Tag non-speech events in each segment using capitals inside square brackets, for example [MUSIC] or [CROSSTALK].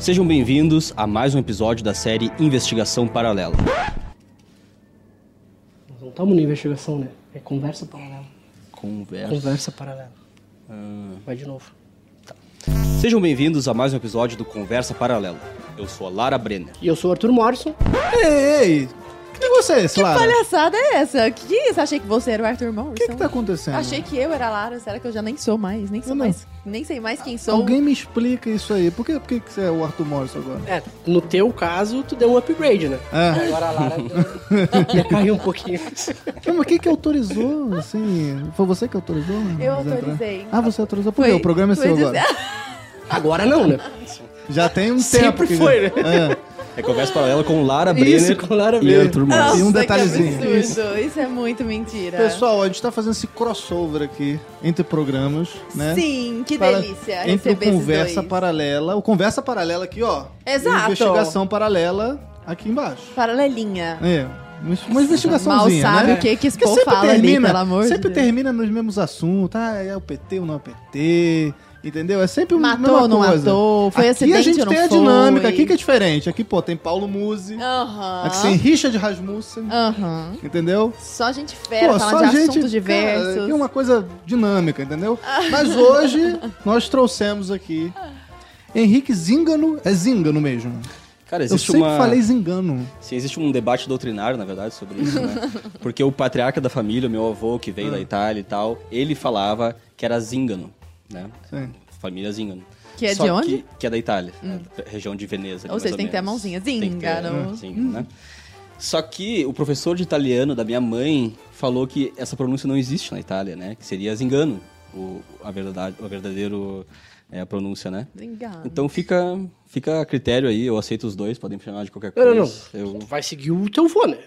Sejam bem-vindos a mais um episódio da série Investigação Paralela. Nós não estamos na investigação, né? É conversa paralela. Conversa. Conversa paralela. Ah. Vai de novo. Sejam bem-vindos a mais um episódio do Conversa Paralela. Eu sou a Lara Brenner. E eu sou o Arthur Morrison. Ei, ei! Quem é você, esse Lara? palhaçada é essa? Que isso? Achei que você era o Arthur Morrison. O que que tá acontecendo? Achei que eu era a Lara. Será que eu já nem sou mais? Nem sou Eu não. mais. Nem sei mais quem sou. Alguém me explica isso aí. Por que, por que que você é o Arthur Morrison agora? É, no teu caso, tu deu um upgrade, né? É. Agora a Lara deu- [LAUGHS] ia cair um pouquinho. Não, mas quem que autorizou, assim? Foi você que autorizou? Eu Mas entrar? autorizei. Ah, você autorizou? Por quê? O programa é seu agora. [LAUGHS] Agora não, né? Já tem um Sempre tempo. que foi, já... É. É Conversa Paralela com Lara Isso, Brenner com Lara e Brenner. Arthur Nossa. E um detalhezinho. absurdo. Isso. é muito mentira. Pessoal, a gente tá fazendo esse crossover aqui entre programas, né? Sim, que Para- delícia Entre o Conversa dois. Paralela. O Conversa Paralela aqui, ó. Exato. Investigação Paralela aqui embaixo. Paralelinha. É. Uma uma Mal investigaçãozinha, sabe né? o que que esse povo fala ali, termina, pelo amor de Sempre Deus. termina nos mesmos assuntos. Ah, é o PT ou não é o PT. Entendeu? É sempre uma Matou ou não coisa. matou? Foi aqui acidente a gente tem a foi? dinâmica aqui que é diferente. Aqui, pô, tem Paulo Musi. Aham. Aqui tem Richard Rasmussen. Aham. Entendeu? Só gente fera, Pô, falando de assuntos diversos. Cara, aqui é uma coisa dinâmica, entendeu? Mas hoje nós trouxemos aqui Henrique Zingano. É Zingano mesmo. Cara, Eu existe sempre uma... falei Zingano. Sim, existe um debate doutrinário, na verdade, sobre isso, né? [LAUGHS] Porque o patriarca da família, meu avô, que veio Ah. da Itália e tal, ele falava que era Zingano, né? Sim. Família Zingano. Que é Só de onde? Que, que é da Itália, né? região de Veneza. ali, Ou seja, tem que ter a mãozinha. Tem que ter, Zingano. é, Zingano, né? Só que o professor de italiano da minha mãe falou que essa pronúncia não existe na Itália, né? Que seria Zingano, o, a, verdade, o verdadeiro é, a pronúncia, né? Zingano. Então fica, fica a critério aí, eu aceito os dois, podem me chamar de qualquer Não, coisa. não, não. Eu... Tu vai seguir o teu vô, né?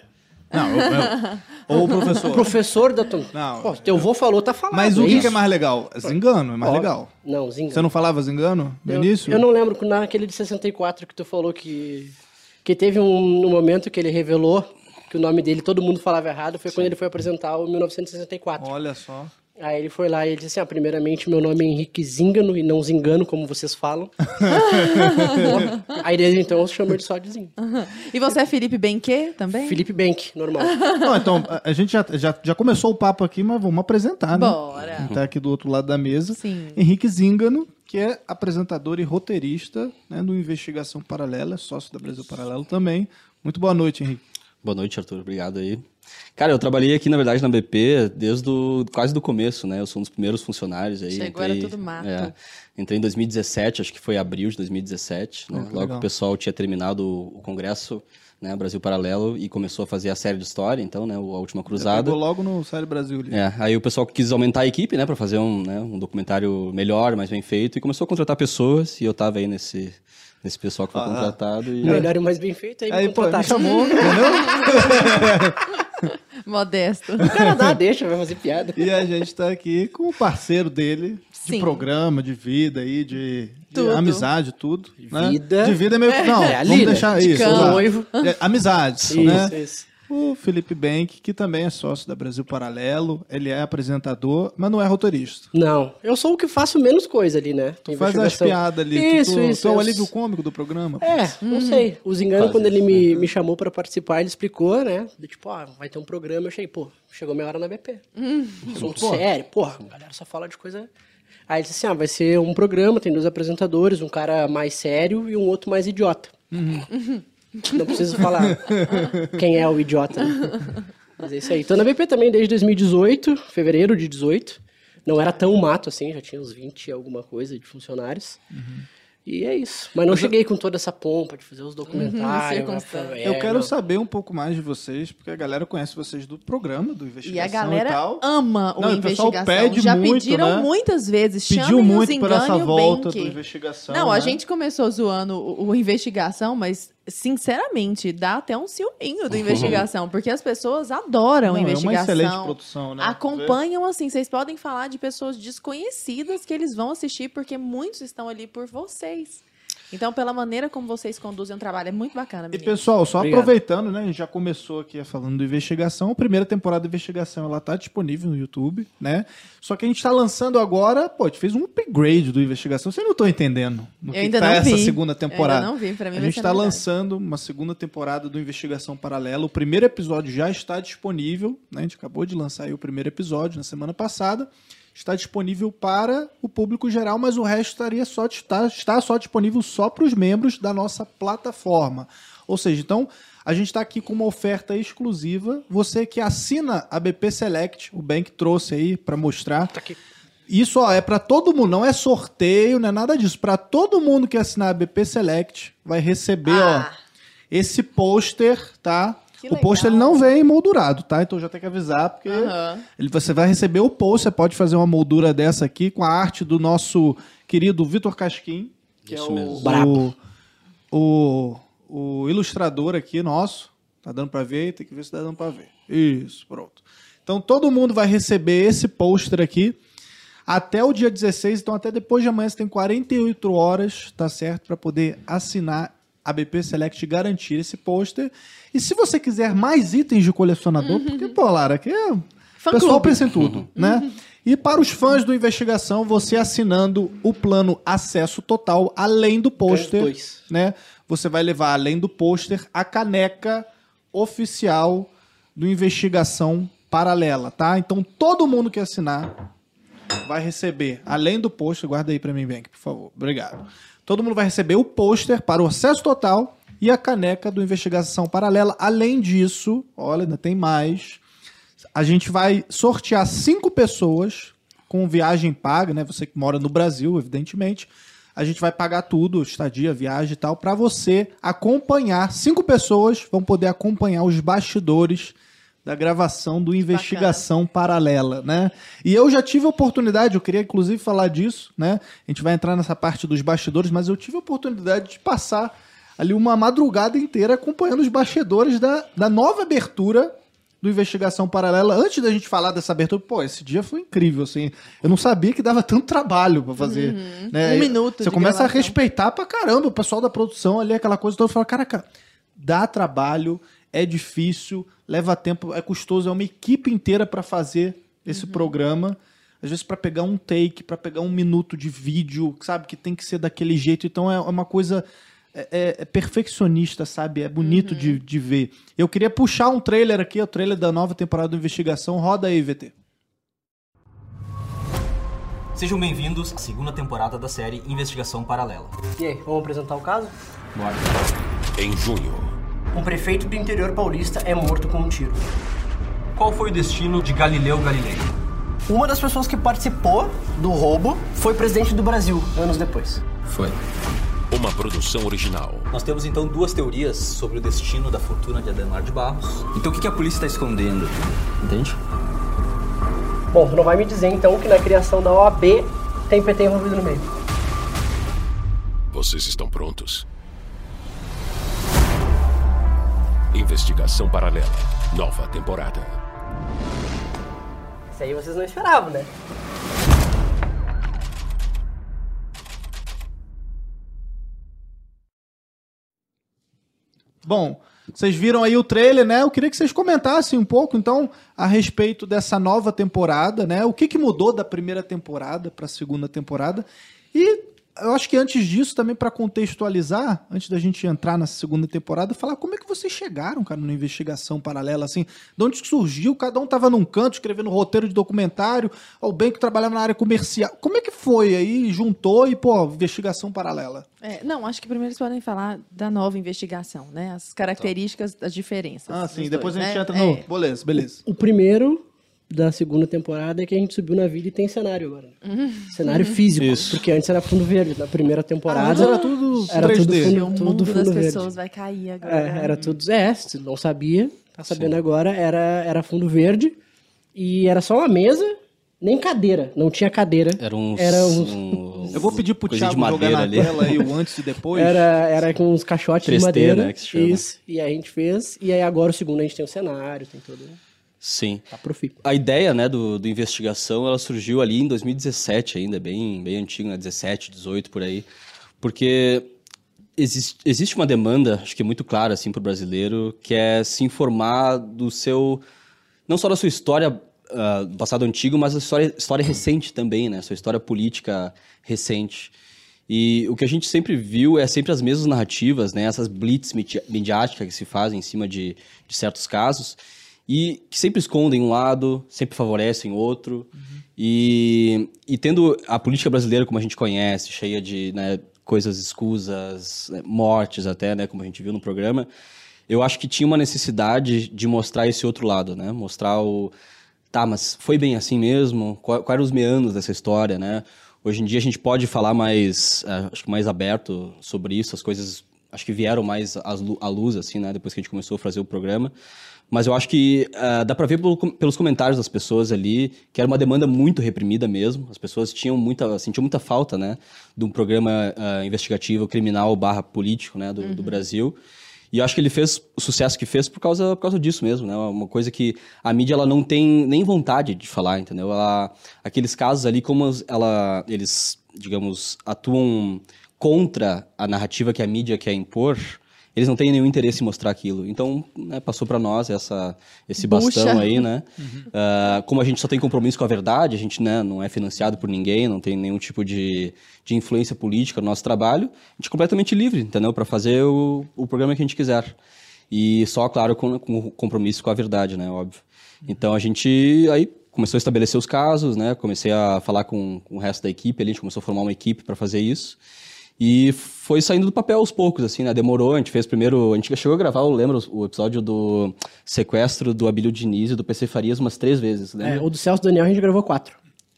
Não, eu, ou o professor. [LAUGHS] Professor da tua... Não. Pô, teu vô falou, tá falando. Mas o é que, que é mais legal? Zingano é mais Ó, legal. Não, Zinga. Você não falava Zingano no eu, início? Eu não lembro que naquele de 64 que tu falou que... Que teve um, um momento que ele revelou que o nome dele todo mundo falava errado. Foi quando ele foi apresentar o 1964. Olha só. Aí ele foi lá e ele disse assim, ah, primeiramente, meu nome é Henrique Zingano e não Zingano, como vocês falam. [LAUGHS] Aí desde então eu chamo ele só de Zinga. E você é Felipe Benquê também? Felipe Bank, normal. Não, então, a, gente já, já, já começou o papo aqui, mas vamos apresentar, né? Bora. Quem tá aqui do outro lado da mesa. Sim. Henrique Zingano, que é apresentador e roteirista né, do Investigação Paralela, é sócio da Brasil Paralelo também. Muito boa noite, Henrique. Boa noite, Arthur. Obrigado aí. Cara, eu trabalhei aqui, na verdade, na BP desde o, quase do começo, né? Eu sou um dos primeiros funcionários aí. Chegou, era tudo mato. é, entrei em 2017, acho que foi abril de 2017, né? Que Logo que legal. o pessoal tinha terminado o, congresso, né? Brasil Paralelo, e começou a fazer a série de história, então, né? A Última Cruzada. Pegou logo no Série Brasil ali. É, aí o pessoal quis aumentar a equipe, né, pra fazer um, né, um documentário melhor, mais bem feito, e começou a contratar pessoas, e eu tava aí nesse, nesse pessoal que foi Ah. contratado. E... Melhor e mais bem feito, aí, Aí, me pô, me contrataram. chamou, [LAUGHS] entendeu? [LAUGHS] [LAUGHS] Modesto. O cara dá, deixa, vai fazer piada. E a gente tá aqui com o parceiro dele, de Sim. programa, de vida aí, de, de Tudo. amizade, tudo. né? vida. De vida é meio. Não, É, vamos deixar De isso. exato. Noivo. É, amizades, Isso, né? isso. O Felipe Bank, que também é sócio da Brasil Paralelo, ele é apresentador, mas não é roteirista. Não, eu sou o que faço menos coisa ali, né? Tu faz as piadas ali. Isso, tu, tu, isso. Tu é o alívio cômico do programa. É, não sei. O Zingano, Faz quando ele me, me chamou pra participar, ele explicou, né? Do Tipo, ó, vai ter um programa. Eu achei, pô, chegou minha hora na BP. Assunto sério, porra, a galera só fala de coisa. Aí ele disse assim: ah, vai ser um programa, tem dois apresentadores, um cara mais sério e um outro mais idiota. Não preciso falar quem é o idiota. né? Mas é isso aí. Tô na BP também desde 2018, fevereiro de 18. Não era tão mato assim, já tinha uns 20 e alguma coisa de funcionários. E é isso. Mas não cheguei com toda essa pompa de fazer os documentários. circunstância. é, eu quero não. saber um pouco mais de vocês, porque a galera conhece vocês do programa, do E Investigação a galera tal. ama o Não, e o pessoal investigação. pede Já muito, pediram né? muitas vezes. Pediu muito os por essa volta Bank. do Investigação. Não, a né? gente começou zoando o, o investigação, mas sinceramente dá até um ciúminho do investigação, porque as pessoas adoram Não, é uma investigação. excelente produção, né? Acompanham assim, vocês podem falar de pessoas desconhecidas que eles vão assistir porque muitos estão ali por vocês. Então, pela maneira como vocês conduzem o trabalho, é muito bacana, E meninos. pessoal, só Obrigado. aproveitando, né? A gente já começou aqui falando do investigação. A primeira temporada da investigação ela tá disponível no YouTube, né? Só que a gente tá lançando agora, pô, a gente fez um upgrade do investigação. Vocês não estão entendendo no Eu que ainda tá não essa vi. segunda Eu temporada. ainda não vi, pra mim A gente está lançando uma segunda temporada do Investigação Paralela. O primeiro episódio já está disponível, né? A gente acabou de lançar aí o primeiro episódio na semana passada. Está disponível para o público geral, mas o resto estaria só está, está só disponível só para os membros da nossa plataforma. Ou seja, então a gente está aqui com uma oferta exclusiva. Você que assina a BP Select, o Bank trouxe aí para mostrar. Tá aqui. Isso ó, é para todo mundo, não é sorteio, não é nada disso. Para todo mundo que assinar a BP Select vai receber, Ah. ó, esse pôster, tá? Que o pôster ele legal. não vem moldurado, tá? Então já tem que avisar porque Aham. ele, você vai receber o pôster, pode fazer uma moldura dessa aqui com a arte do nosso querido Vitor Casquim, que Isso é o, mesmo. o, Brabo. o, o ilustrador aqui nosso. Tá dando pra ver? Tem que ver se tá dando pra ver. Isso, pronto. Então todo mundo vai receber esse pôster aqui até o dia 16, então até depois de amanhã você tem 48 horas, tá certo, para poder assinar a BP Select garantir esse pôster. E se você quiser mais itens de colecionador, porque, pô, Lara, aqui é... O pessoal clube. pensa em tudo, né? E para os fãs do Investigação, você assinando o plano Acesso Total, além do pôster, né? Você vai levar, além do pôster, a caneca oficial do Investigação Paralela, tá? Então, todo mundo que assinar vai receber, além do pôster, guarda aí pra mim, Bank, por favor. Obrigado. Todo mundo vai receber o pôster para o acesso total e a caneca do Investigação Paralela. Além disso, olha, ainda tem mais. A gente vai sortear cinco pessoas com viagem paga, né? Você que mora no Brasil, evidentemente. A gente vai pagar tudo, estadia, viagem e tal, para você acompanhar. Cinco pessoas vão poder acompanhar os bastidores da gravação do Investigação Paralela, né? E eu já tive a oportunidade, eu queria inclusive falar disso, né? A gente vai entrar nessa parte dos bastidores, mas eu tive a oportunidade de passar ali uma madrugada inteira acompanhando os bastidores da, da nova abertura do Investigação Paralela. Antes da gente falar dessa abertura, pô, esse dia foi incrível, assim. Eu não sabia que dava tanto trabalho pra fazer. né? Um minuto Você começa a gravação. respeitar pra caramba o pessoal da produção ali, aquela coisa toda. Fala, caraca, dá trabalho, é difícil, leva tempo, é custoso, é uma equipe inteira pra fazer esse programa. Às vezes pra pegar um take, pra pegar um minuto de vídeo, sabe, que tem que ser daquele jeito. Então é uma coisa é, é- é perfeccionista, sabe? É bonito de, de ver. Eu queria puxar um trailer aqui, o trailer da nova temporada do Investigação. Roda aí, VT. Sejam bem-vindos à segunda temporada da série Investigação Paralela. E aí, vamos apresentar o caso? Bora. Em junho, Um prefeito do interior paulista é morto com um tiro. Qual foi o destino de Galileu Galilei? Uma das pessoas que participou do roubo foi presidente do Brasil, anos depois. Foi. uma produção original. Nós temos então duas teorias sobre o destino da fortuna de Ademar de Barros. Então o que que a polícia está escondendo? Entende? Bom, tu não vai me dizer então que na criação da OAB tem PT envolvido no meio. Vocês estão prontos? Investigação Paralela, nova temporada. Isso aí vocês não esperavam, né? Bom, vocês viram aí o trailer, né? Eu queria que vocês comentassem um pouco, então, a respeito dessa nova temporada, né? O que, que mudou da primeira temporada para a segunda temporada? E eu acho que antes disso, também para contextualizar, antes da gente entrar na segunda temporada, falar como é que vocês chegaram, cara, na investigação paralela, assim, de onde que surgiu? Cada um tava num canto escrevendo roteiro de documentário, ou bem que trabalhava na área comercial. Como é que foi aí? Juntou e, pô, investigação paralela. É, não, acho que primeiro eles podem falar da nova investigação, né? As características, as diferenças. Ah, sim, dois, depois a gente né? entra no. É. Beleza, beleza. O primeiro da segunda temporada é que a gente subiu na vida e tem cenário agora. né? Cenário físico. Isso. Porque antes era fundo verde. Na primeira temporada. antes era tudo era 3D. tudo fundo, O tudo mundo fundo das verde. pessoas vai cair agora. É, era tudo. É, se não sabia, tá sabendo agora, era, era fundo verde. E era só uma mesa, nem cadeira. Não tinha cadeira. Era uns. Era uns- uns- Eu vou pedir pro Thiago de jogar na ali. tela aí o antes e depois. Era, era com uns caixotes 3T, de madeira. né, que se chama. Isso. E aí a gente fez. E aí agora o segundo a gente tem o cenário, tem tudo. Sim. Tá profícuo. A ideia, né, do, do investigação, ela surgiu ali em 2017 ainda, bem, bem antigo, né, 17, 18 por aí, porque existe, existe uma demanda, acho que é muito clara assim para o brasileiro, que é se informar do seu, não só da sua história do passado antigo, mas da história, história recente também, né? Sua história política recente. E o que a gente sempre viu é sempre as mesmas narrativas, né? Essas blitz midi- midiáticas que se fazem em cima de, de certos casos e que sempre escondem um lado, sempre favorecem outro. E, e tendo a política brasileira como a gente conhece, cheia de né, coisas escusas, né, mortes até, né, como a gente viu no programa, eu acho que tinha uma necessidade de mostrar esse outro lado, né? Mostrar o... Tá, mas foi bem assim mesmo? Quais eram os meandros dessa história, né? Hoje em dia a gente pode falar mais, eh, acho que mais aberto sobre isso, as coisas acho que vieram mais à luz, assim, né? Depois que a gente começou a fazer o programa. Mas eu acho que ah, dá pra ver pelo- pelos comentários das pessoas ali que era uma demanda muito reprimida mesmo. As pessoas tinham muita, sentiam muita falta, né? De um programa ah, investigativo criminal barra político, né? Do, do Brasil. E eu acho que ele fez o sucesso que fez por causa, por causa disso mesmo, né? Uma coisa que a mídia ela não tem nem vontade de falar, entendeu? Ela, aqueles casos ali, como ela, eles, digamos, atuam contra a narrativa que a mídia quer impor, eles não têm nenhum interesse em mostrar aquilo. Então, né, passou para nós essa, esse bastão aí, né? [LAUGHS] Ah, como a gente só tem compromisso com a verdade, a gente né, não é financiado por ninguém, não tem nenhum tipo de, de influência política no nosso trabalho, a gente é completamente livre, entendeu? Para fazer o, o programa que a gente quiser. E só, claro, com, com compromisso com a verdade, né? Óbvio. Então a gente aí começou a estabelecer os casos, né? Comecei a falar com, com o resto da equipe, ali, a gente começou a formar uma equipe para fazer isso. E foi saindo do papel aos poucos, assim, né? Demorou, a gente fez primeiro. A gente chegou a gravar, eu lembro, o episódio do sequestro do Abílio Diniz e do PC Farias umas três vezes, É, lembra? o do Celso Daniel a gente gravou quatro.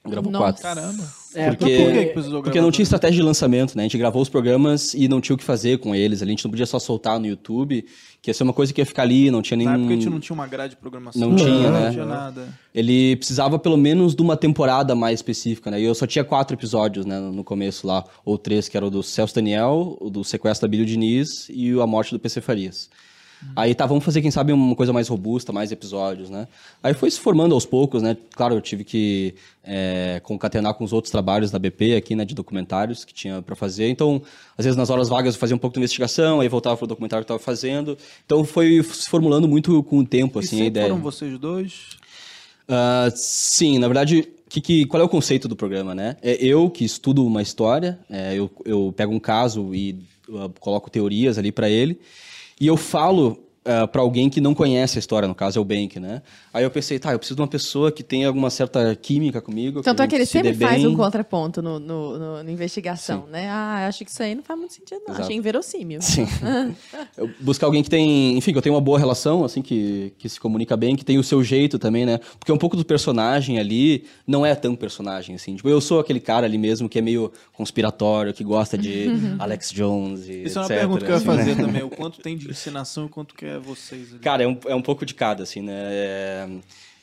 Gravou Nossa. quatro. Caramba. É, Porque, Por que que precisou porque não tinha estratégia de lançamento, né? A gente gravou os programas e não tinha o que fazer com eles. A gente não podia só soltar no YouTube, que ia ser uma coisa que ia ficar ali, não tinha nenhum... Na época a gente não tinha uma grade de programação. Não tinha, né? Não tinha nada. Ele precisava pelo menos de uma temporada mais específica, né? E eu só tinha quatro episódios, né, no começo lá, ou três, que era o do Celso Daniel, o do sequestro da Bílio Diniz e o a morte do PC Farias. Aí tá, vamos fazer, quem sabe, uma coisa mais robusta, mais episódios, né? Aí foi se formando aos poucos, né? Claro, eu tive que é, concatenar com os outros trabalhos da BP aqui, né? De documentários que tinha para fazer. Então, às vezes nas horas vagas eu fazia um pouco de investigação, aí voltava pro documentário que eu tava fazendo. Então foi se formulando muito com o tempo, E assim, a ideia. foram vocês dois? Ah, sim, na verdade, que, que- qual é o conceito do programa, né? É eu que estudo uma história, é, eu, eu pego um caso e ah, coloco teorias ali para ele, e eu falo para alguém que não conhece a história, no caso é o Bank, né? Aí eu pensei, tá, eu preciso de uma pessoa que tenha alguma certa química comigo. Tanto é que ele se sempre faz bem. um contraponto no, no, no- na investigação, né? Ah, acho que isso aí não faz muito sentido, não. Exato. Achei inverossímil. Sim. [LAUGHS] Eu buscar alguém que tem, enfim, que eu tenha uma boa relação, assim, que, que se comunica bem, que tem o seu jeito também, né? Porque um pouco do personagem ali não é tão personagem, assim. Tipo, eu sou aquele cara ali mesmo que é meio conspiratório, que gosta de [LAUGHS] Alex Jones e Isso é uma etc, pergunta que eu ia assim, né? fazer também. O quanto tem de [LAUGHS] ensinação e o quanto que é vocês ali. Cara, é um, é um pouco de cada, assim, né? É,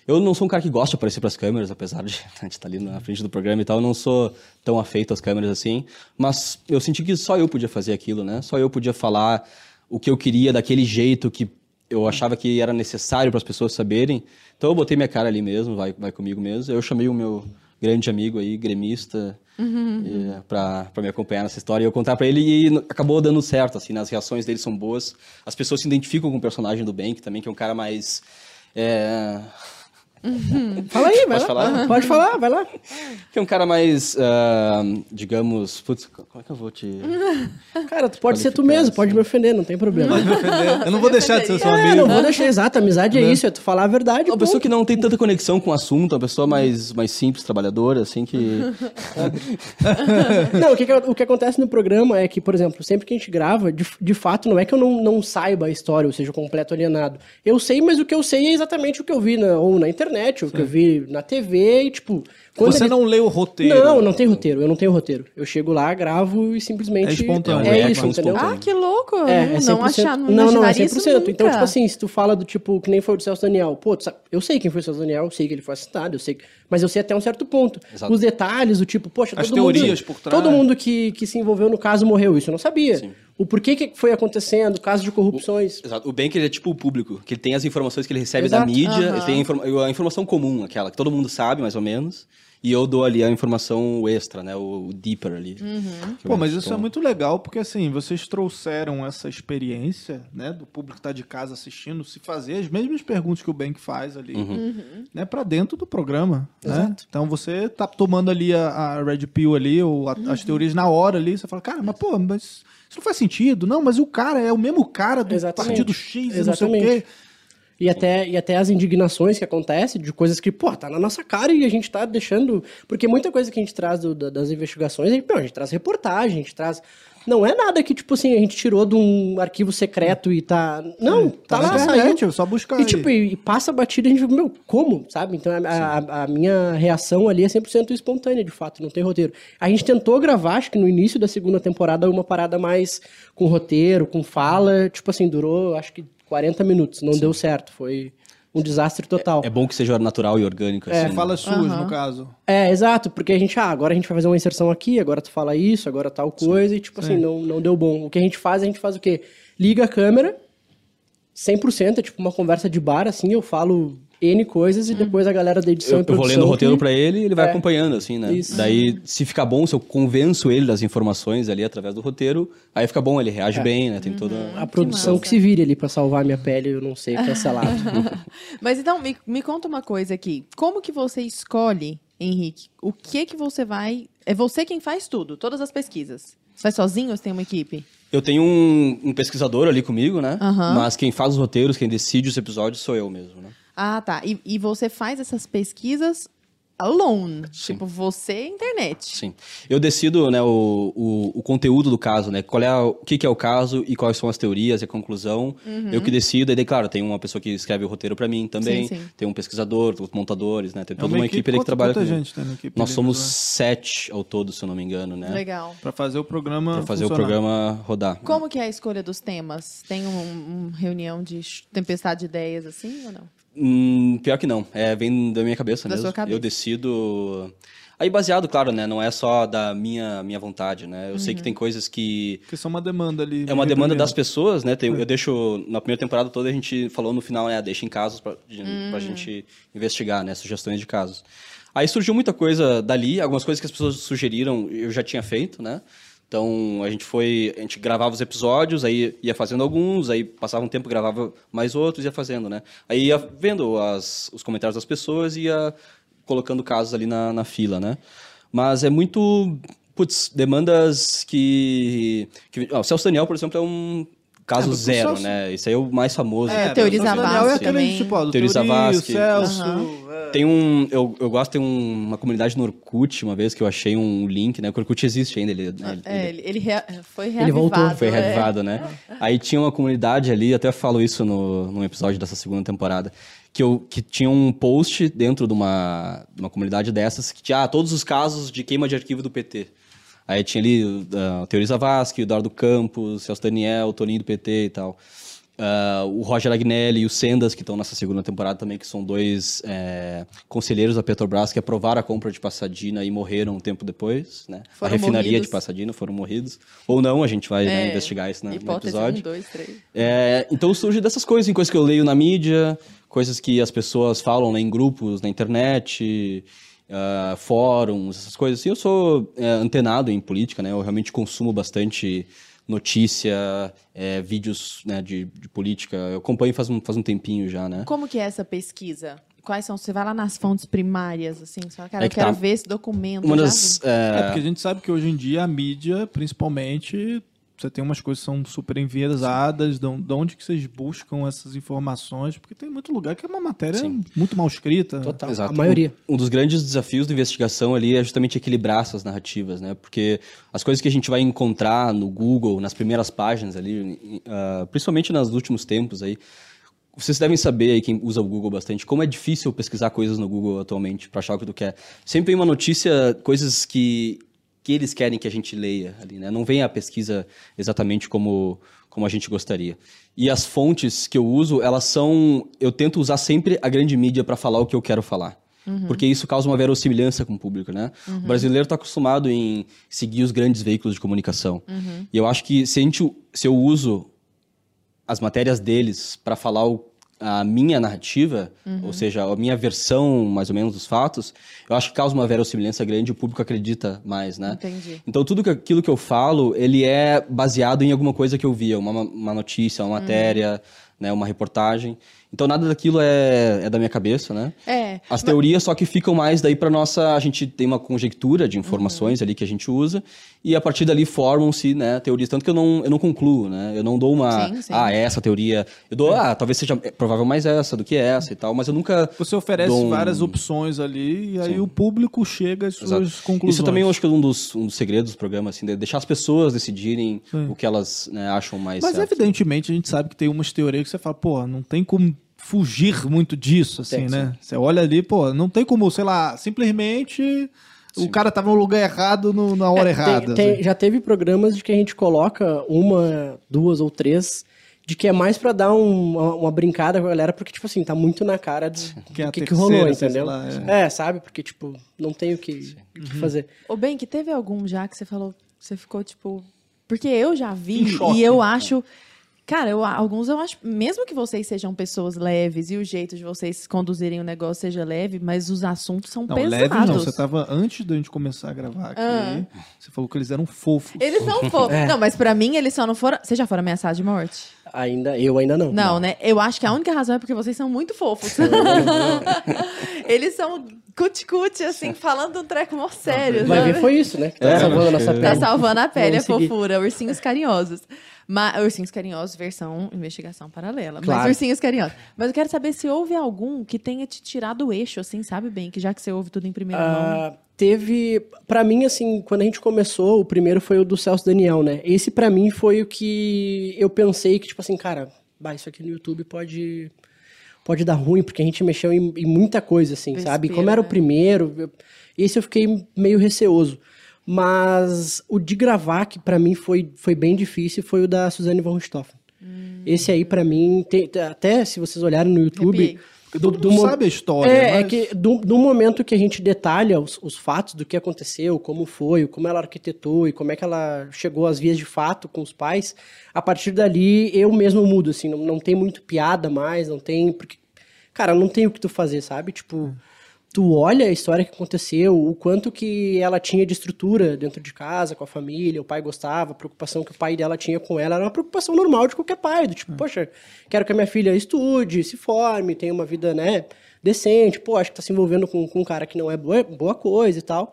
Eu não sou um cara que gosta de aparecer pras câmeras, apesar de [LAUGHS] a gente estar ali na frente do programa e tal. Eu não sou tão afeito às câmeras assim. Mas eu senti que só eu podia fazer aquilo, né? Só eu podia falar o que eu queria daquele jeito que eu achava que era necessário para as pessoas saberem. Então eu botei minha cara ali mesmo, vai, vai comigo mesmo. Eu chamei o meu grande amigo aí, gremista, pra para me acompanhar nessa história e eu contar para ele e acabou dando certo, assim, né? as reações dele são boas. As pessoas se identificam com o personagem do Bank também, que é um cara mais... é, Fala aí, vai Posso lá. falar? Pode falar, vai lá. que é um cara mais, ah, digamos... Putz, como é que eu vou te... [LAUGHS] Cara, tu pode ser tu mesmo, pode me ofender, não tem problema. Eu não vou deixar de ser seu É, amigo. não vou deixar exato, amizade é isso, é tu falar a verdade. Uma pessoa que não tem tanta conexão com o assunto, uma pessoa mais, mais simples, trabalhadora, assim, que... [LAUGHS] Não, o que, que- o que acontece no programa é que, por exemplo, sempre que a gente grava, de, de fato, não é que eu não, não saiba a história, ou seja, completo alienado. Eu sei, mas o que eu sei é exatamente o que eu vi na, ou na internet, ou o que eu vi na TV, e tipo. quando Você ele- não lê o roteiro. Não, não tem roteiro, eu não tenho roteiro. Eu chego lá, gravo e simplesmente. É espontâneo. É, É isso, entendeu? espontâneo. Ah, que louco! É, não, é não 100%. achar, não, não, não, é imaginaria 100%. isso Então, nunca. tipo assim, se tu fala do tipo, que nem foi o do Celso Daniel, pô, tu sabe, eu sei quem foi o Celso Daniel, eu sei que ele foi assassinado, eu sei. Mas eu sei até um certo ponto. Exato. Os detalhes, o tipo, poxa, As todo teorias mundo, por trás. Todo mundo que, que se envolveu no caso morreu, isso eu não sabia. Sim. O porquê que foi acontecendo, caso de corrupções. Exato. O Bank ele é tipo o público, que ele tem as informações que ele recebe Exato. da mídia, Aham. ele tem a, informa- a informação comum, aquela que todo mundo sabe, mais ou menos, e eu dou ali a informação extra, né? O, o deeper ali. que eu Pô, mas acho. isso é muito legal, porque assim, vocês trouxeram essa experiência, né, do público que tá de casa assistindo, se fazer as mesmas perguntas que o Bank faz ali, né, para dentro do programa, né? Então você tá tomando ali a, a Red Pill ali, ou a- as teorias na hora ali, você fala, cara, mas pô, mas isso não faz sentido. Não, mas o cara é o mesmo cara do Exatamente. partido X, e não sei o Exatamente. quê. E até, e até as indignações que acontecem de coisas que, pô, tá na nossa cara e a gente tá deixando. Porque muita coisa que a gente traz do- da- das investigações, a gente, não, a gente traz reportagem, a gente traz. Não é nada que, tipo assim, a gente tirou de um arquivo secreto e tá. Não, tá, Tá na lá, internet, saiu. é só buscar E, aí. tipo, e, e passa batida, a gente fica, meu, como? Sabe? Então a, a- a minha reação ali é 100% espontânea, de fato, não tem roteiro. A gente tentou gravar, acho que no início da segunda temporada, uma parada mais com roteiro, com fala, tipo assim, durou acho que 40 minutos, não deu certo, foi um desastre total. É bom que seja natural e orgânico, assim. né? Fala suas, no caso. É, exato, porque a gente, ah, agora a gente vai fazer uma inserção aqui, agora tu fala isso, agora tal coisa, e tipo assim, não, não deu bom. O que a gente faz, a gente faz o quê? Liga a câmera, 100%, é tipo uma conversa de bar, assim, eu falo N coisas e depois a galera da edição Eu, e eu vou lendo o roteiro que- pra ele e ele vai É. acompanhando, assim, né? Isso. Daí, se ficar bom, se eu convenço ele das informações ali através do roteiro, aí fica bom, ele reage bem, né? Tem toda... A produção que, se vire ali pra salvar a minha pele, eu não sei, cancelado. [LAUGHS] Mas então, me, me conta uma coisa aqui. Como que você escolhe, Henrique, o que que você vai... É você quem faz tudo, todas as pesquisas. Você faz sozinho ou você tem uma equipe? Eu tenho um, um pesquisador ali comigo, né? Aham. Mas quem faz os roteiros, quem decide os episódios sou eu mesmo, né? Ah, tá. E, e você faz essas pesquisas alone. Tipo, você e a internet. Sim. Eu decido, né, o, o, o conteúdo do caso, né? Qual é a- o que, que é o caso e quais são as teorias e a conclusão. Eu que decido. E daí, claro, tem uma pessoa que escreve o roteiro pra mim também. Uhum. Sim, sim. Tem um pesquisador, os montadores, né? Tem É toda uma, equipe, ali que trabalha comigo. gente equipe Nós somos né? sete ao todo, se eu não me engano, né? Legal. Pra fazer o programa Pra fazer o funcionar. programa rodar. Como que é a escolha dos temas? Tem uma um, reunião de tempestade de ideias assim ou não? Hum, pior que não. É, vem da minha cabeça Da mesmo. sua cabeça. Eu decido. Aí baseado, claro, né? Não é só da minha, minha vontade, né? Eu Uhum. sei que tem coisas que. Porque são uma demanda ali. É uma demanda das pessoas. né? Tem- eu deixo. Na primeira temporada toda a gente falou no final, né? Deixa em casos pra, de- pra gente investigar, né? Sugestões de casos. Aí surgiu muita coisa dali, algumas coisas que as pessoas sugeriram eu já tinha feito, né? Então a gente foi. A gente gravava os episódios, aí ia fazendo alguns, aí passava um tempo, gravava mais outros, ia fazendo, né? Aí ia vendo as, os comentários das pessoas e ia colocando casos ali na, na fila, né? Mas é muito. Putz, demandas que. que ó, o Celso Daniel, por exemplo, é um caso É, zero, Celso- né? Esse aí é o mais famoso. É, é aquele também. tipo, ó, do Teori Teori, Zavascki. o Celso. É. Tem um. Eu, eu gosto, tem um- uma comunidade no Orkut, uma vez que eu achei um link, né? O Orkut existe ainda. Ele, né, É, ele, ele rea- foi Ele reavivado. voltou, foi é. reavivado, né? Aí tinha uma comunidade ali, até falo isso no, num episódio dessa segunda temporada, que, eu, que tinha um post dentro de uma, de uma comunidade dessas que tinha ah, todos os casos de queima de arquivo do PT. Aí tinha ali uh, o Teori Zavascki, o Eduardo Campos, Celso Daniel, o Toninho do PT e tal. Ah, o Roger Agnelli e o Sendas, que estão nessa segunda temporada também, que são dois é, conselheiros da Petrobras que aprovaram a compra de Passadina e morreram um tempo depois, né? A refinaria morridos. de Passadina foram morridos. Ou não, a gente vai né, É, investigar isso na- no episódio. um, dois, três. É, então surge dessas coisas, em coisas que eu leio na mídia, coisas que as pessoas falam né, em grupos, na internet, ah, fóruns, essas coisas assim. Eu sou é, antenado em política, né? Eu realmente consumo bastante notícia, é, vídeos né, de, de política. Eu acompanho faz um, faz um tempinho já, né? Como que é essa pesquisa? Quais são? Você vai lá nas fontes primárias, assim, só cara, É eu que quero tá. ver esse documento. Uma das... é, É, porque a gente sabe que hoje em dia a mídia, principalmente, você tem umas coisas que são super enviesadas, de de onde que vocês buscam essas informações, porque tem muito lugar que é uma matéria Sim. muito mal escrita. Total. Exato. A maioria. Um, um dos grandes desafios da investigação ali é justamente equilibrar essas narrativas, né? Porque as coisas que a gente vai encontrar no Google, nas primeiras páginas ali, ah, principalmente nos últimos tempos aí, vocês devem saber aí, quem usa o Google bastante, como é difícil pesquisar coisas no Google atualmente para achar o que tu quer. Sempre vem uma notícia, coisas que, que eles querem que a gente leia ali, né? Não vem a pesquisa exatamente como, como a gente gostaria. E as fontes que eu uso, elas são... Eu tento usar sempre a grande mídia para falar o que eu quero falar. Porque isso causa uma verossimilhança com o público, né? O brasileiro está acostumado em seguir os grandes veículos de comunicação. E eu acho que se, a gente, se eu uso as matérias deles para falar o, a minha narrativa, ou seja, a minha versão, mais ou menos, dos fatos, eu acho que causa uma verossimilhança grande e o público acredita mais, né? Entendi. Então, tudo que, aquilo que eu falo, ele é baseado em alguma coisa que eu via, uma, uma notícia, uma matéria, né, uma reportagem. Então, nada daquilo é, é da minha cabeça, né? É. As teorias só que ficam mais daí para nossa. A gente tem uma conjectura de informações ali que a gente usa e a partir dali formam-se né, teorias. Tanto que eu não, eu não concluo, né? Eu não dou uma. Sim, sim. Ah, essa teoria. Eu dou, ah, talvez seja é provável mais essa do que essa e tal, mas eu nunca. Você oferece um- várias opções ali e aí Sim. o público chega às suas Exato. conclusões. Isso também eu acho que é um dos, um dos segredos do programa, assim, de deixar as pessoas decidirem o que elas né, acham mais Mas certo. evidentemente a gente sabe que tem umas teorias que você fala, pô, não tem como fugir muito disso, assim, Tem, né? Você olha ali, pô, não tem como, sei lá, simplesmente o cara tava no lugar errado no- na hora É, errada. tem- tem- assim. já teve programas de que a gente coloca uma, duas ou três, de que é mais pra dar um- uma, uma brincada com a galera, porque, tipo assim, tá muito na cara do Que é do que, que terceira, rolou, entendeu? lá, é. sabe? Porque, tipo, não tem o que, o que fazer. Ô, bem, que teve algum já que você falou, você ficou tipo. Porque eu já vi e eu acho. Cara, eu, alguns eu acho. Mesmo que vocês sejam pessoas leves e o jeito de vocês conduzirem o negócio seja leve, mas os assuntos são Não, pesados. leve não, você tava antes da gente começar a gravar aqui, Ah. você falou que eles eram fofos. Eles não foram. [LAUGHS] É. Não, mas pra mim eles só não foram. Vocês já foram ameaçados de morte? Ainda, eu ainda não. Não, né? Eu acho que a única razão é porque vocês são muito fofos. [LAUGHS] eles são cuti-cuti, assim, falando um treco mó sério. Vai ver, foi isso, né? Que tá É, salvando a acho nossa que- Tá pele. salvando a pele, a seguir. fofura. Ursinhos carinhosos. Mas, ursinhos carinhosos, versão investigação paralela. Mas Claro. ursinhos carinhosos. Mas eu quero saber se houve algum que tenha te tirado o eixo, assim, sabe bem? Que já que você ouve tudo em primeira mão. Ah, teve, Pra mim, assim, quando a gente começou, o primeiro foi o do Celso Daniel, né? Esse pra mim foi o que eu pensei que, tipo assim, cara, bah, isso aqui no YouTube pode pode dar ruim, porque a gente mexeu em, em muita coisa, assim, Besteira, sabe? Como era o né? primeiro, eu- esse eu fiquei meio receoso. Mas o de gravar, que pra mim foi, foi bem difícil, foi o da Suzane von Richthofen. Hum. Esse aí, pra mim, tem- até se vocês olharem no YouTube... Mundo mo- sabe a história, É, é mas- que do, do momento que a gente detalha os, os fatos do que aconteceu, como foi, como ela arquitetou e como é que ela chegou às vias de fato com os pais, a partir dali eu mesmo mudo, assim, não, não tem muito piada mais, não tem. Porque, cara, não tem o que tu fazer, sabe? Tipo, tu olha a história que aconteceu, o quanto que ela tinha de estrutura dentro de casa, com a família, o pai gostava, a preocupação que o pai dela tinha com ela era uma preocupação normal de qualquer pai, do tipo, poxa, quero que a minha filha estude, se forme, tenha uma vida, né, decente, pô, acho que tá se envolvendo com, com um cara que não é boa, boa coisa e tal.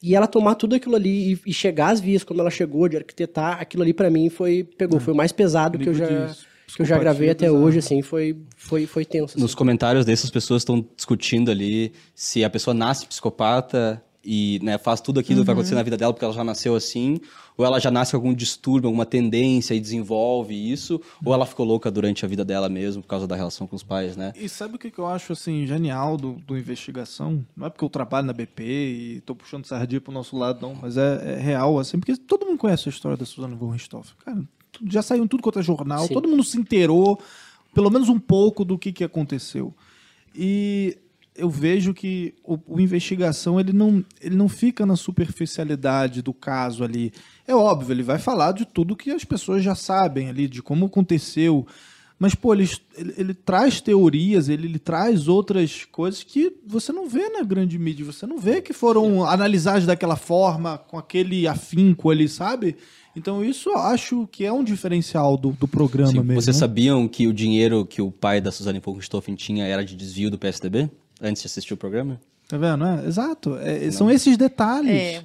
E ela tomar tudo aquilo ali e, e chegar às vias como ela chegou, de arquitetar, aquilo ali pra mim foi, pegou, foi o mais pesado que eu já, de que eu já gravei até hoje, assim, foi, foi, foi tenso. assim. Nos comentários dessas pessoas estão discutindo ali se a pessoa nasce psicopata e né, faz tudo aquilo que vai acontecer na vida dela porque ela já nasceu assim, ou ela já nasce com algum distúrbio, alguma tendência e desenvolve isso, ou ela ficou louca durante a vida dela mesmo por causa da relação com os pais, né? E sabe o que, eu acho assim genial do, do investigação? Não é porque eu trabalho na BP e tô puxando sardinha pro nosso lado, não, mas é, é real, assim, porque todo mundo conhece a história da Suzana von Richthofen. Cara, já saiu em tudo quanto é jornal, Sim. todo mundo se inteirou, pelo menos um pouco do que, que aconteceu. E eu vejo que o, o investigação ele não, ele não fica na superficialidade do caso ali. É óbvio, ele vai falar de tudo que as pessoas já sabem ali, de como aconteceu. Mas, pô, ele, ele, ele traz teorias, ele, ele traz outras coisas que você não vê na grande mídia. Você não vê que foram analisadas daquela forma, com aquele afinco ali, sabe? Então, isso eu acho que é um diferencial do, do programa Sim, mesmo. vocês né? sabiam que o dinheiro que o pai da Suzane von Richthofen tinha era de desvio do PSDB? Antes de assistir o programa? Tá vendo? É, exato. É, são esses detalhes. É.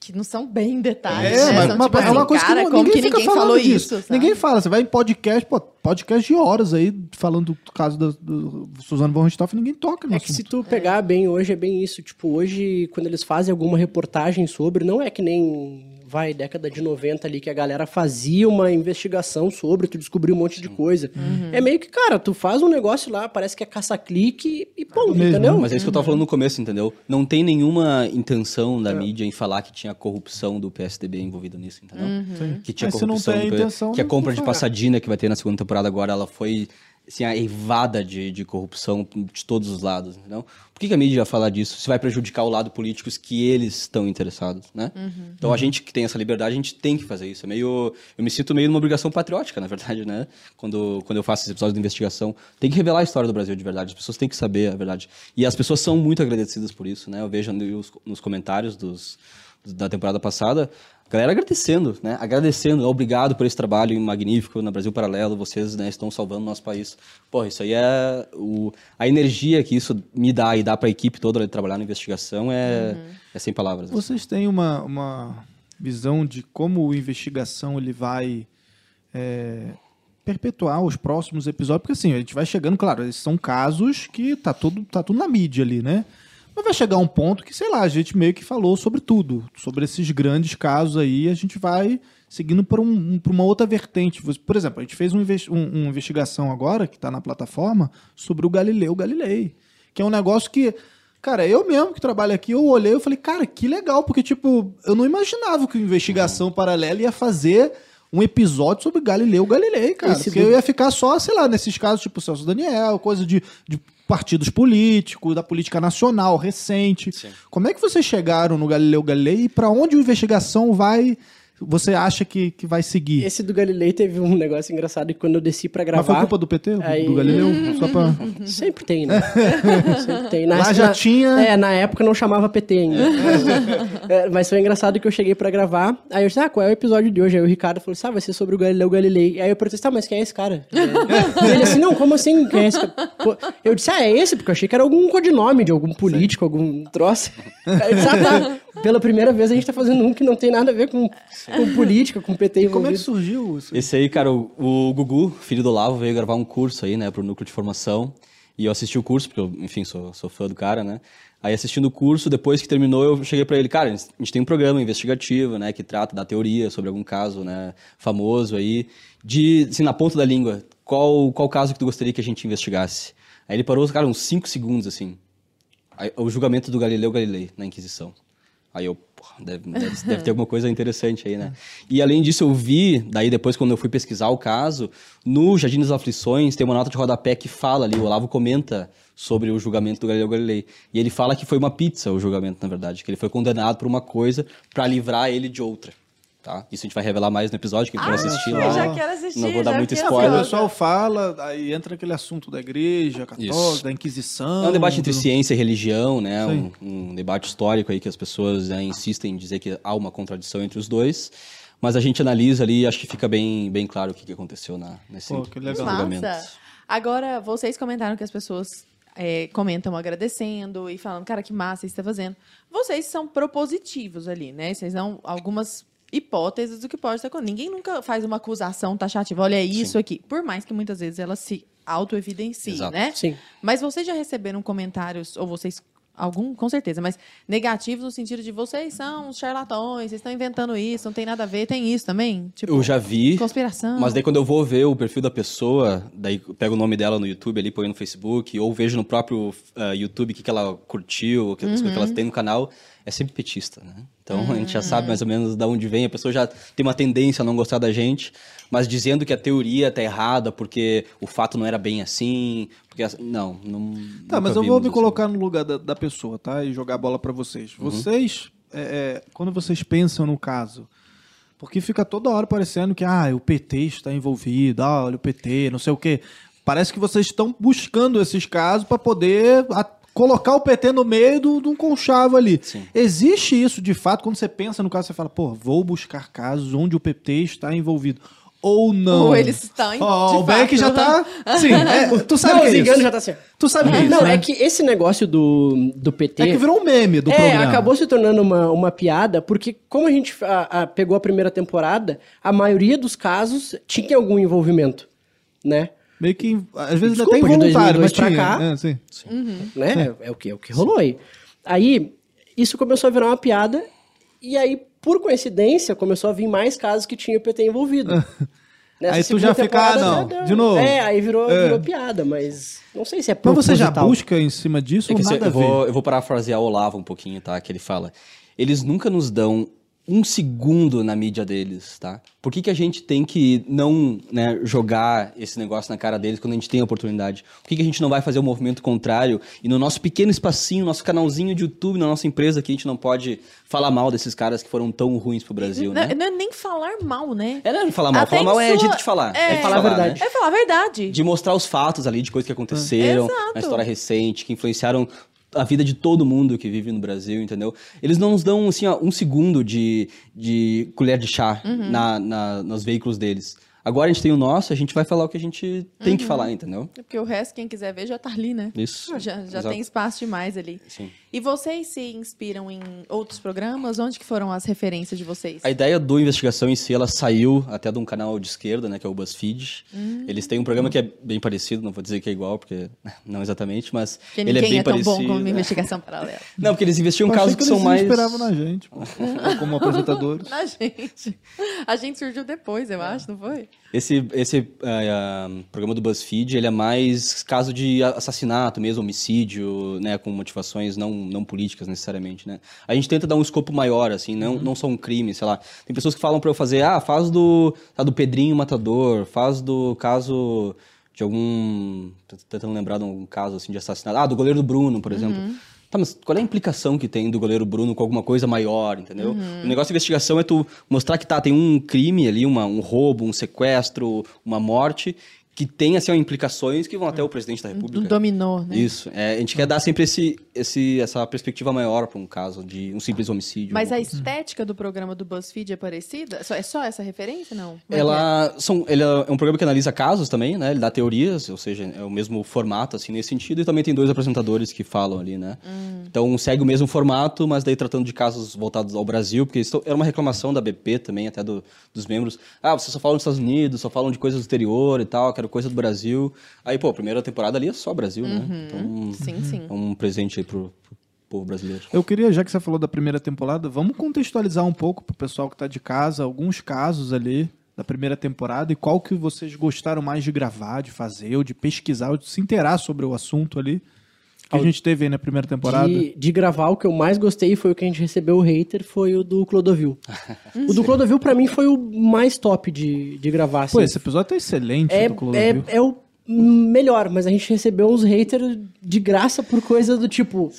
Que não são bem detalhes. É, né? mas, São, mas tipo é uma assim, coisa cara, que como ninguém que fica ninguém falando falou disso. isso. sabe? Ninguém fala. Você vai em podcast, pô, podcast de horas aí, falando do caso da, do Suzano von Richthofen, ninguém toca É que se tu pegar bem hoje, é bem isso. Tipo, hoje, quando eles fazem alguma reportagem sobre, não é que nem, vai, década de 90 ali, que a galera fazia uma investigação sobre, tu descobriu um monte de coisa. É meio que, cara, tu faz um negócio lá, parece que é caça-clique e ponto, mesmo, entendeu? Mas é isso que eu tava falando no começo, entendeu? Não tem nenhuma intenção É. da mídia em falar que tinha corrupção do PSDB envolvida nisso, entendeu? Que tinha Mas se não corrupção, tem do- intenção, que a compra de. Passadina que vai ter na segunda temporada agora, ela foi assim, a evada de, de corrupção de todos os lados, entendeu? Por que, que a mídia vai falar disso? Se vai prejudicar o lado político que eles estão interessados, né? Então a gente que tem essa liberdade, a gente tem que fazer isso. É meio, eu me sinto meio numa obrigação patriótica, na verdade, né? Quando, quando eu faço esses episódios de investigação, tem que revelar a história do Brasil de verdade. As pessoas têm que saber a verdade. E as pessoas são muito agradecidas por isso, né? Eu vejo nos, nos comentários dos, da temporada passada, galera agradecendo, né? Agradecendo, obrigado por esse trabalho magnífico na Brasil Paralelo, vocês né, estão salvando o nosso país. Pô, isso aí é o, a energia que isso me dá e dá para a equipe toda de trabalhar na investigação é, é sem palavras. assim. Vocês têm uma, uma visão de como o investigação ele vai é, perpetuar os próximos episódios? Porque assim, a gente vai chegando, claro, esses são casos que tá tudo, tá tudo na mídia ali, né? Mas vai chegar um ponto que, sei lá, a gente meio que falou sobre tudo, sobre esses grandes casos aí, a gente vai seguindo por, um, por uma outra vertente. Por exemplo, a gente fez um, um- uma investigação agora, que está na plataforma, sobre o Galileu Galilei, que é um negócio que, cara, eu mesmo que trabalho aqui, eu olhei e falei, cara, que legal, porque, tipo, eu não imaginava que o Investigação Paralela ia fazer um episódio sobre Galileu Galilei, cara. Esse porque do- eu ia ficar só, sei lá, nesses casos, tipo Celso Daniel, coisa de, de partidos políticos, da política nacional recente. Como é que vocês chegaram no Galileu Galilei e pra onde a investigação vai, você acha que, que vai seguir? Esse do Galilei teve um negócio engraçado que quando eu desci pra gravar. Mas foi culpa do PT, do- Aí- do Galileu? Só pra... Sempre tem, né? [LAUGHS] Sempre tem. Lá já na- tinha- É, na época não chamava PT ainda. [LAUGHS] É, mas foi engraçado que eu cheguei pra gravar. Aí eu disse, ah, qual é o episódio de hoje? Aí o Ricardo falou assim, ah, vai ser sobre o Galileu Galilei. Aí eu perguntei, tá, mas quem é esse cara? E [LAUGHS] ele assim, não, como assim? Quem é esse cara? Eu disse, ah, é esse? Porque eu achei que era algum codinome de algum político, algum troço. Aí eu disse, ah, tá. Pela primeira vez a gente tá fazendo um que não tem nada a ver com, com política, com PT Como é que envolvido. surgiu isso? Esse aí, cara, o, o Gugu, filho do Lavo, veio gravar um curso aí, né, pro núcleo de formação. E eu assisti o curso, porque eu, enfim, sou, sou fã do cara, né? Aí assistindo o curso, depois que terminou, eu cheguei pra ele, cara, a gente tem um programa investigativo, né, que trata da teoria sobre algum caso, né, famoso aí, de, assim, na ponta da língua, qual, qual caso que tu gostaria que a gente investigasse? Aí ele parou, cara, uns 5 segundos, assim. Aí, o julgamento do Galileu Galilei na Inquisição. Aí eu, porra, deve, deve, deve ter [LAUGHS] alguma coisa interessante aí, né? E além disso, eu vi, daí depois, quando eu fui pesquisar o caso, no Jardim das Aflições tem uma nota de rodapé que fala ali, o Olavo comenta sobre o julgamento do Galileu Galilei. E ele fala que foi uma pizza o julgamento, na verdade, que ele foi condenado por uma coisa pra livrar ele de outra. Tá? Isso a gente vai revelar mais no episódio, quem for assistir eu lá. já quero assistir, Não vou dar já muito Porque o spoiler. pessoal fala, aí entra aquele assunto da igreja católica, Isso. da Inquisição. É um debate entre do- ciência e religião, né? Um, um debate histórico aí que as pessoas né, insistem em dizer que há uma contradição entre os dois. Mas a gente analisa ali e acho que fica bem, bem claro o que, que aconteceu na, nesse, Pô, que legal. julgamento. Massa. Agora, vocês comentaram que as pessoas é, comentam agradecendo e falando, cara, que massa isso está fazendo. Vocês são propositivos ali, né? Vocês dão algumas hipóteses do que pode estar acontecendo. Ninguém nunca faz uma acusação taxativa, olha é isso aqui. Por mais que muitas vezes ela se auto-evidencie, né? Sim. Mas vocês já receberam comentários, ou vocês, algum, com certeza, mas negativos no sentido de vocês são charlatões, vocês estão inventando isso, não tem nada a ver, tem isso também? Tipo, Eu já vi, conspiração. mas daí quando eu vou ver o perfil da pessoa, daí eu pego o nome dela no YouTube ali, põe no Facebook, ou vejo no próprio ah, YouTube o que, que ela curtiu, o que, coisas que ela tem no canal, é sempre petista, né? Então a gente já sabe mais ou menos de onde vem, a pessoa já tem uma tendência a não gostar da gente, mas dizendo que a teoria tá errada porque o fato não era bem assim, porque não, não Tá, mas eu vou me assim. colocar no lugar da, da pessoa, tá? E jogar a bola pra vocês. Uhum. Vocês, é, é, quando vocês pensam no caso, porque fica toda hora parecendo que ah, o PT está envolvido, ah, olha o PT, não sei o quê. Parece que vocês estão buscando esses casos para poder colocar o PT no meio do- de um conchavo ali. Sim. Existe isso de fato quando você pensa no caso, você fala, pô, vou buscar casos onde o PT está envolvido. Ou não. Ou eles estão, Ó, de o Beck já tá. [LAUGHS] Sim, é, tu sabe Não, que é enganos já tá assim. Tu sabe que é isso. Não, né? é que esse negócio do, do PT. É que virou um meme do é, programa. acabou se tornando uma, uma piada, porque como a gente a- a- pegou a primeira temporada, a maioria dos casos tinha algum envolvimento, né? Meio que, às vezes Desculpa, até involuntário, 2002 mas pra tinha. cá. É, sim. né? É, o que, é o que rolou aí. Aí, isso começou a virar uma piada, e aí, por coincidência, começou a vir mais casos que tinha o PT envolvido. [LAUGHS] Nessa Aí tu já fica, ah, não, deu- de novo. É, aí virou, É. virou piada, mas não sei se é Mas você já busca em cima disso É ou que nada eu, a ver? vou, eu vou parafrasear o Olavo um pouquinho, tá? Que ele fala: eles nunca nos dão um segundo na mídia deles, tá? Por que, que a gente tem que não né, jogar esse negócio na cara deles quando a gente tem a oportunidade? Por que, que a gente não vai fazer o movimento contrário e no nosso pequeno espacinho, nosso canalzinho de YouTube, na nossa empresa, que a gente não pode falar mal desses caras que foram tão ruins pro Brasil, Não, né? não é nem falar mal, né? É, não é falar mal. Até falar mal é sua- jeito de falar. É. de Falar a verdade. né? É falar a verdade. de mostrar os fatos ali de coisas que aconteceram na história recente, que influenciaram a vida de todo mundo que vive no Brasil, entendeu? Eles não nos dão, assim, ó, um segundo de, de colher de chá Uhum. na, na- nos veículos deles. Agora a gente tem o nosso, a gente vai falar o que a gente tem Uhum. que falar, entendeu? É Porque o resto, quem quiser ver, já tá ali, né? Isso. Já, já Exato. tem espaço demais ali. Sim. E vocês se inspiram em outros programas? Onde que foram as referências de vocês? A ideia do investigação em si, ela saiu até de um canal de esquerda, né, que é o BuzzFeed. Hum. Eles têm um programa que é bem parecido, não vou dizer que é igual, porque [LAUGHS] não exatamente, mas Porque ele é bem é, tão parecido. bom como uma investigação paralela. Não, porque eles investiam Eu casos que, que são eles mais esperavam na gente, pô, [LAUGHS] como apresentadores. Na gente. A gente surgiu depois, eu acho, não foi? Esse, esse ah, programa do BuzzFeed, ele é mais caso de assassinato mesmo, homicídio, né, com motivações não, não políticas necessariamente, né. A gente tenta dar um escopo maior, assim, não, não só um crime, sei lá. Tem pessoas que falam pra eu fazer, ah, faz do, tá, do Pedrinho Matador, faz do caso de algum... tô tentando lembrar de um caso, assim, de assassinato. Ah, do goleiro do Bruno, por exemplo. Tá, mas qual é a implicação que tem do goleiro Bruno com alguma coisa maior, entendeu? O negócio de investigação é tu mostrar que tá, tem um crime ali, uma, um roubo, um sequestro, uma morte, que tem, assim, implicações que vão até o presidente da Um República. dominó, né? Isso. É, a gente quer dar sempre esse, esse, essa perspectiva maior para um caso de um simples homicídio. Mas a alguma coisa. estética do programa do BuzzFeed é parecida? É só essa referência, não? É Ela são, ele é um programa que analisa casos também, né? Ele dá teorias, ou seja, é o mesmo formato, assim, nesse sentido. E também tem dois apresentadores que falam ali, né? Então segue o mesmo formato, mas daí tratando de casos voltados ao Brasil, porque isso era uma reclamação da BP também, até do- dos membros. Ah, vocês só falam dos Estados Unidos, só falam de coisas do exterior e tal, quero coisa do Brasil. Aí, pô, a primeira temporada ali é só Brasil, né? Então, Sim, sim. é um presente aí pro, pro povo brasileiro. Eu queria, já que você falou da primeira temporada, vamos contextualizar um pouco pro pessoal que tá de casa, alguns casos ali da primeira temporada e qual que vocês gostaram mais de gravar, de fazer, ou de pesquisar, ou de se inteirar sobre o assunto ali que a gente teve aí na primeira temporada. De, de gravar, o que eu mais gostei foi o que a gente recebeu o hater, foi o do Clodovil. [LAUGHS] o do Clodovil, pra mim, foi o mais top de, de gravar. Pô, assim. esse episódio tá excelente é, do Clodovil. é, é o melhor, mas a gente recebeu uns haters de graça por coisa do tipo.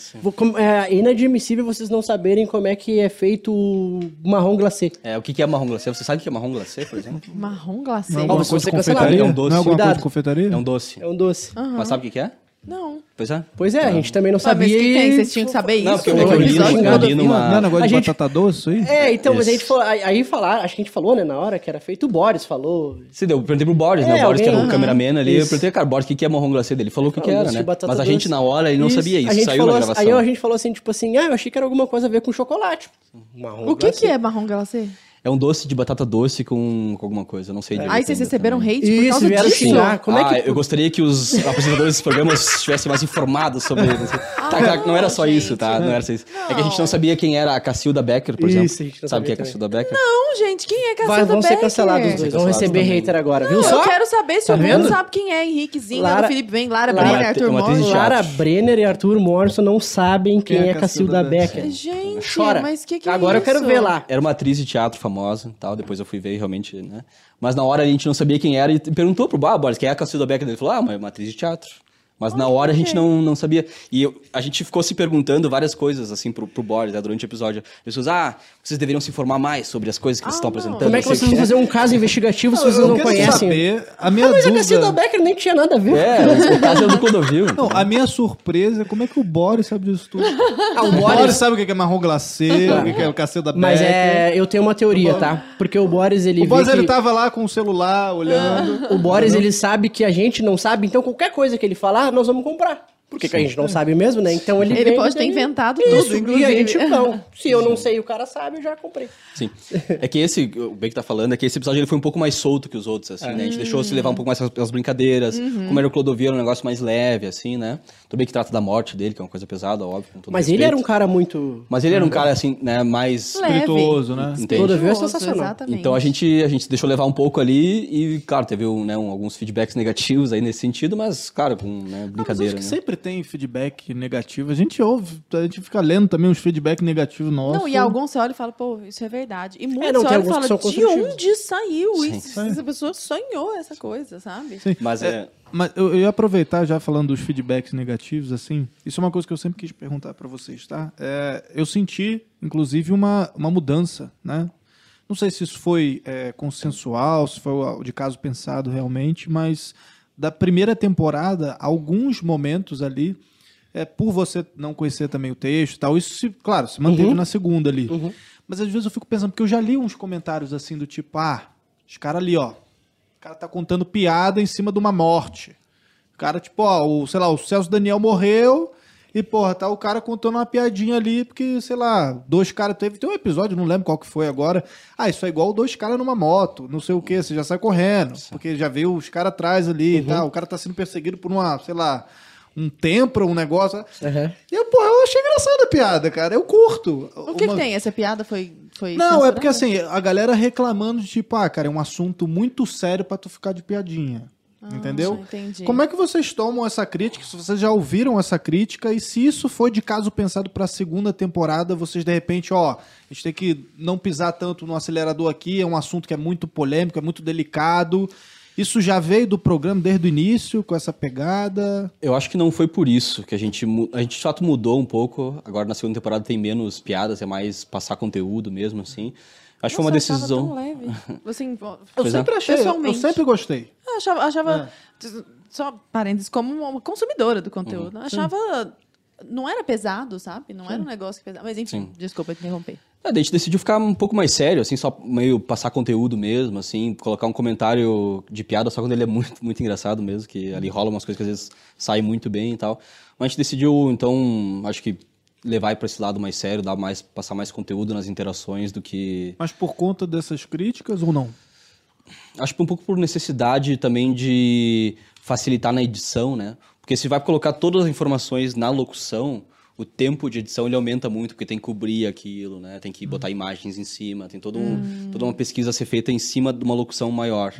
É inadmissível vocês não saberem como é que é feito o marrom glacê. É, o que que é marrom glacê? Você sabe o que é marrom glacê, por exemplo? Marrom glacê. Não é se coisa de confeitaria? é um doce. Não é alguma Cuidado. coisa de confeitaria? É um doce. É um doce. Mas sabe o que que é? Não. Pois é. Pois é, a gente também não mas sabia. o que, que e- Vocês tinham que saber Não, isso? porque eu- eu li, eu li numa- Não é negócio A de gente- batata doce isso aí? É, então, mas a Isso. gente falou, aí, falar, acho que a gente falou, né, na hora que era feito, o Boris falou. Se deu, eu perguntei pro Boris, né? É, O Boris, que era o alguém- cameraman ali. Eu Isso. perguntei, cara, Boris, o que que é marrom glacê dele? Ele falou o que, que era, né? Mas a gente, doce. na hora, ele não sabia isso. A gente Saiu falou, na gravação. Aí a gente falou assim, tipo assim, ah, eu achei que era alguma coisa a ver com chocolate. Marrom O que, que é marrom glacê? É um doce de batata doce com, com alguma coisa, eu não sei Aí vocês receberam também. hate por Isso, causa vieram disso? xingar. Como é ah, que- eu gostaria que os [LAUGHS] apresentadores desses programas estivessem mais informados sobre isso. Tá, tá, não era só isso, tá? Não era só isso. É que a gente não sabia quem era a Cacilda Becker, por Isso, exemplo. a gente não Sabe quem é a Cacilda Becker? Não, gente, quem é Vai, Cacilda vão ser Becker? cancelados os dois. Vão receber também. hater agora, viu Não, só? eu quero saber se Tá o mundo vendo? sabe quem é Henriquezinho, Lara- Felipe Bem, Lara, Lara- Brenner, Arthur é uma atriz de Morris. teatro. Lara Brenner e Arthur Morrison não sabem quem, é é Cacilda Becker. Becker? Gente, Chora. mas que que é Agora eu quero isso? ver lá. Era uma atriz de teatro famosa tal, depois eu fui ver realmente, né? Mas na hora a gente não sabia quem era e perguntou pro ah, Boris, quem é a Cacilda Becker? Ele falou, ah, é uma atriz de teatro. Mas na hora a gente não, não sabia. E eu- a gente ficou se perguntando várias coisas, assim, pro, pro Boris, né, durante o episódio. Pessoas, ah, vocês deveriam se informar mais sobre as coisas que vocês estão não. apresentando. Como é que vocês vão fazer um caso investigativo se vocês eu não quero conhecem? saber, a minha Ah, mas a dúvida... Cacilda Becker nem tinha nada a ver. É, o caso é do Clodovil. Não, a minha surpresa é como é que o Boris sabe disso tudo. Ah, o O Boris Boris... sabe o que é marrom glacê, o que é o Cacilda Becker. Mas é, eu tenho uma teoria, tá? Porque o Boris, ele O Boris vê que... ele tava lá com o celular, olhando. O Boris, ele sabe que a gente não sabe, então qualquer coisa que ele falar, nós vamos comprar. Porque que a gente não sabe mesmo, né? Então ele Ele pode ter ele- inventado Isso, tudo, e inclusive. a gente não. Se eu não sei e o cara sabe, eu já comprei. Sim. É que esse, o Ben que tá falando, é que esse episódio ele foi um pouco mais solto que os outros, assim, né? A gente deixou se levar um pouco mais pelas brincadeiras. Uhum. Como era o Clodovil, era um negócio mais leve, assim, né? Tudo bem que trata da morte dele, que é uma coisa pesada, óbvio. com todo Mas ele respeito. era um cara muito... Mas ele era um cara, assim, né, mais... Leve. Espirituoso, né? Entende? Clodovil é sensacional. Exatamente. Então a gente, a gente se deixou levar um pouco ali e, claro, teve né, um- alguns feedbacks negativos aí nesse sentido, mas, claro, com né, Mas brincadeira, acho que né? sempre tem feedback negativo. A gente ouve, a gente fica lendo também uns feedback negativos nossos. Não, e alguns você olha e fala, pô, isso é verdade. E muitos não, você tem olha e alguns que fala, são de onde saiu Sim. isso? Essa pessoa sonhou essa coisa, sabe? Sim. Mas é. Mas eu, eu ia aproveitar já falando dos feedbacks negativos, assim. Isso é uma coisa que eu sempre quis perguntar pra vocês, tá? É, eu senti, inclusive, uma, uma mudança, né? Não sei se isso foi é, consensual, se foi de caso pensado realmente, mas da primeira temporada, alguns momentos ali, é, por você não conhecer também o texto e tal, isso, se, claro, se manteve na segunda ali. Mas às vezes eu fico pensando, porque eu já li uns comentários assim do tipo, ah, os caras ali, ó, o cara tá contando piada em cima de uma morte. O cara, tipo, ó, o, sei lá, o Celso Daniel morreu e, porra, tá o cara contando uma piadinha ali, porque, sei lá, dois caras. Teve, tem um episódio, não lembro qual que foi agora. Ah, isso é igual dois caras numa moto, não sei o que, você já sai correndo, porque já veio os caras atrás ali e tal. O cara tá sendo perseguido por uma, sei lá, um templo, um negócio. Aham. E eu, porra, eu achei engraçada a piada, cara. Eu curto. O que, que tem? Essa piada foi. foi Não, é censurada? porque assim, a galera reclamando de tipo, ah, cara, é um assunto muito sério pra tu ficar de piadinha. Entendeu? entendi. Como é que vocês tomam essa crítica? Se vocês já ouviram essa crítica e se isso foi de caso pensado pra segunda temporada, vocês de repente, ó, a gente tem que não pisar tanto no acelerador aqui, é um assunto que é muito polêmico, é muito delicado. Isso já veio do programa desde o início, com essa pegada. Eu acho que não foi por isso que a gente a gente de fato mudou um pouco. Agora na segunda temporada tem menos piadas, é mais passar conteúdo mesmo assim. Acho que foi uma decisão. tão leve. [LAUGHS] Assim, Eu é. sempre achei, eu sempre gostei. Eu achava, achava É. só parênteses, como uma consumidora do Uhum. conteúdo. Eu achava. Não era pesado, sabe? Não era um negócio que pesado. Mas enfim, Sim. desculpa te interromper. É, daí a gente decidiu ficar um pouco mais sério, assim, só meio passar conteúdo mesmo, assim, colocar um comentário de piada só quando ele é muito, muito engraçado mesmo, que ali rola umas coisas que às vezes saem muito bem e tal. Mas a gente decidiu, então, acho que levar para esse lado mais sério, dar mais, passar mais conteúdo nas interações do que Mas por conta dessas críticas ou não? Acho que um pouco por necessidade também de facilitar na edição, né? Porque se vai colocar todas as informações na locução, o tempo de edição ele aumenta muito, porque tem que cobrir aquilo, né? Tem que botar imagens em cima, tem todo um, toda uma pesquisa a ser feita em cima de uma locução maior.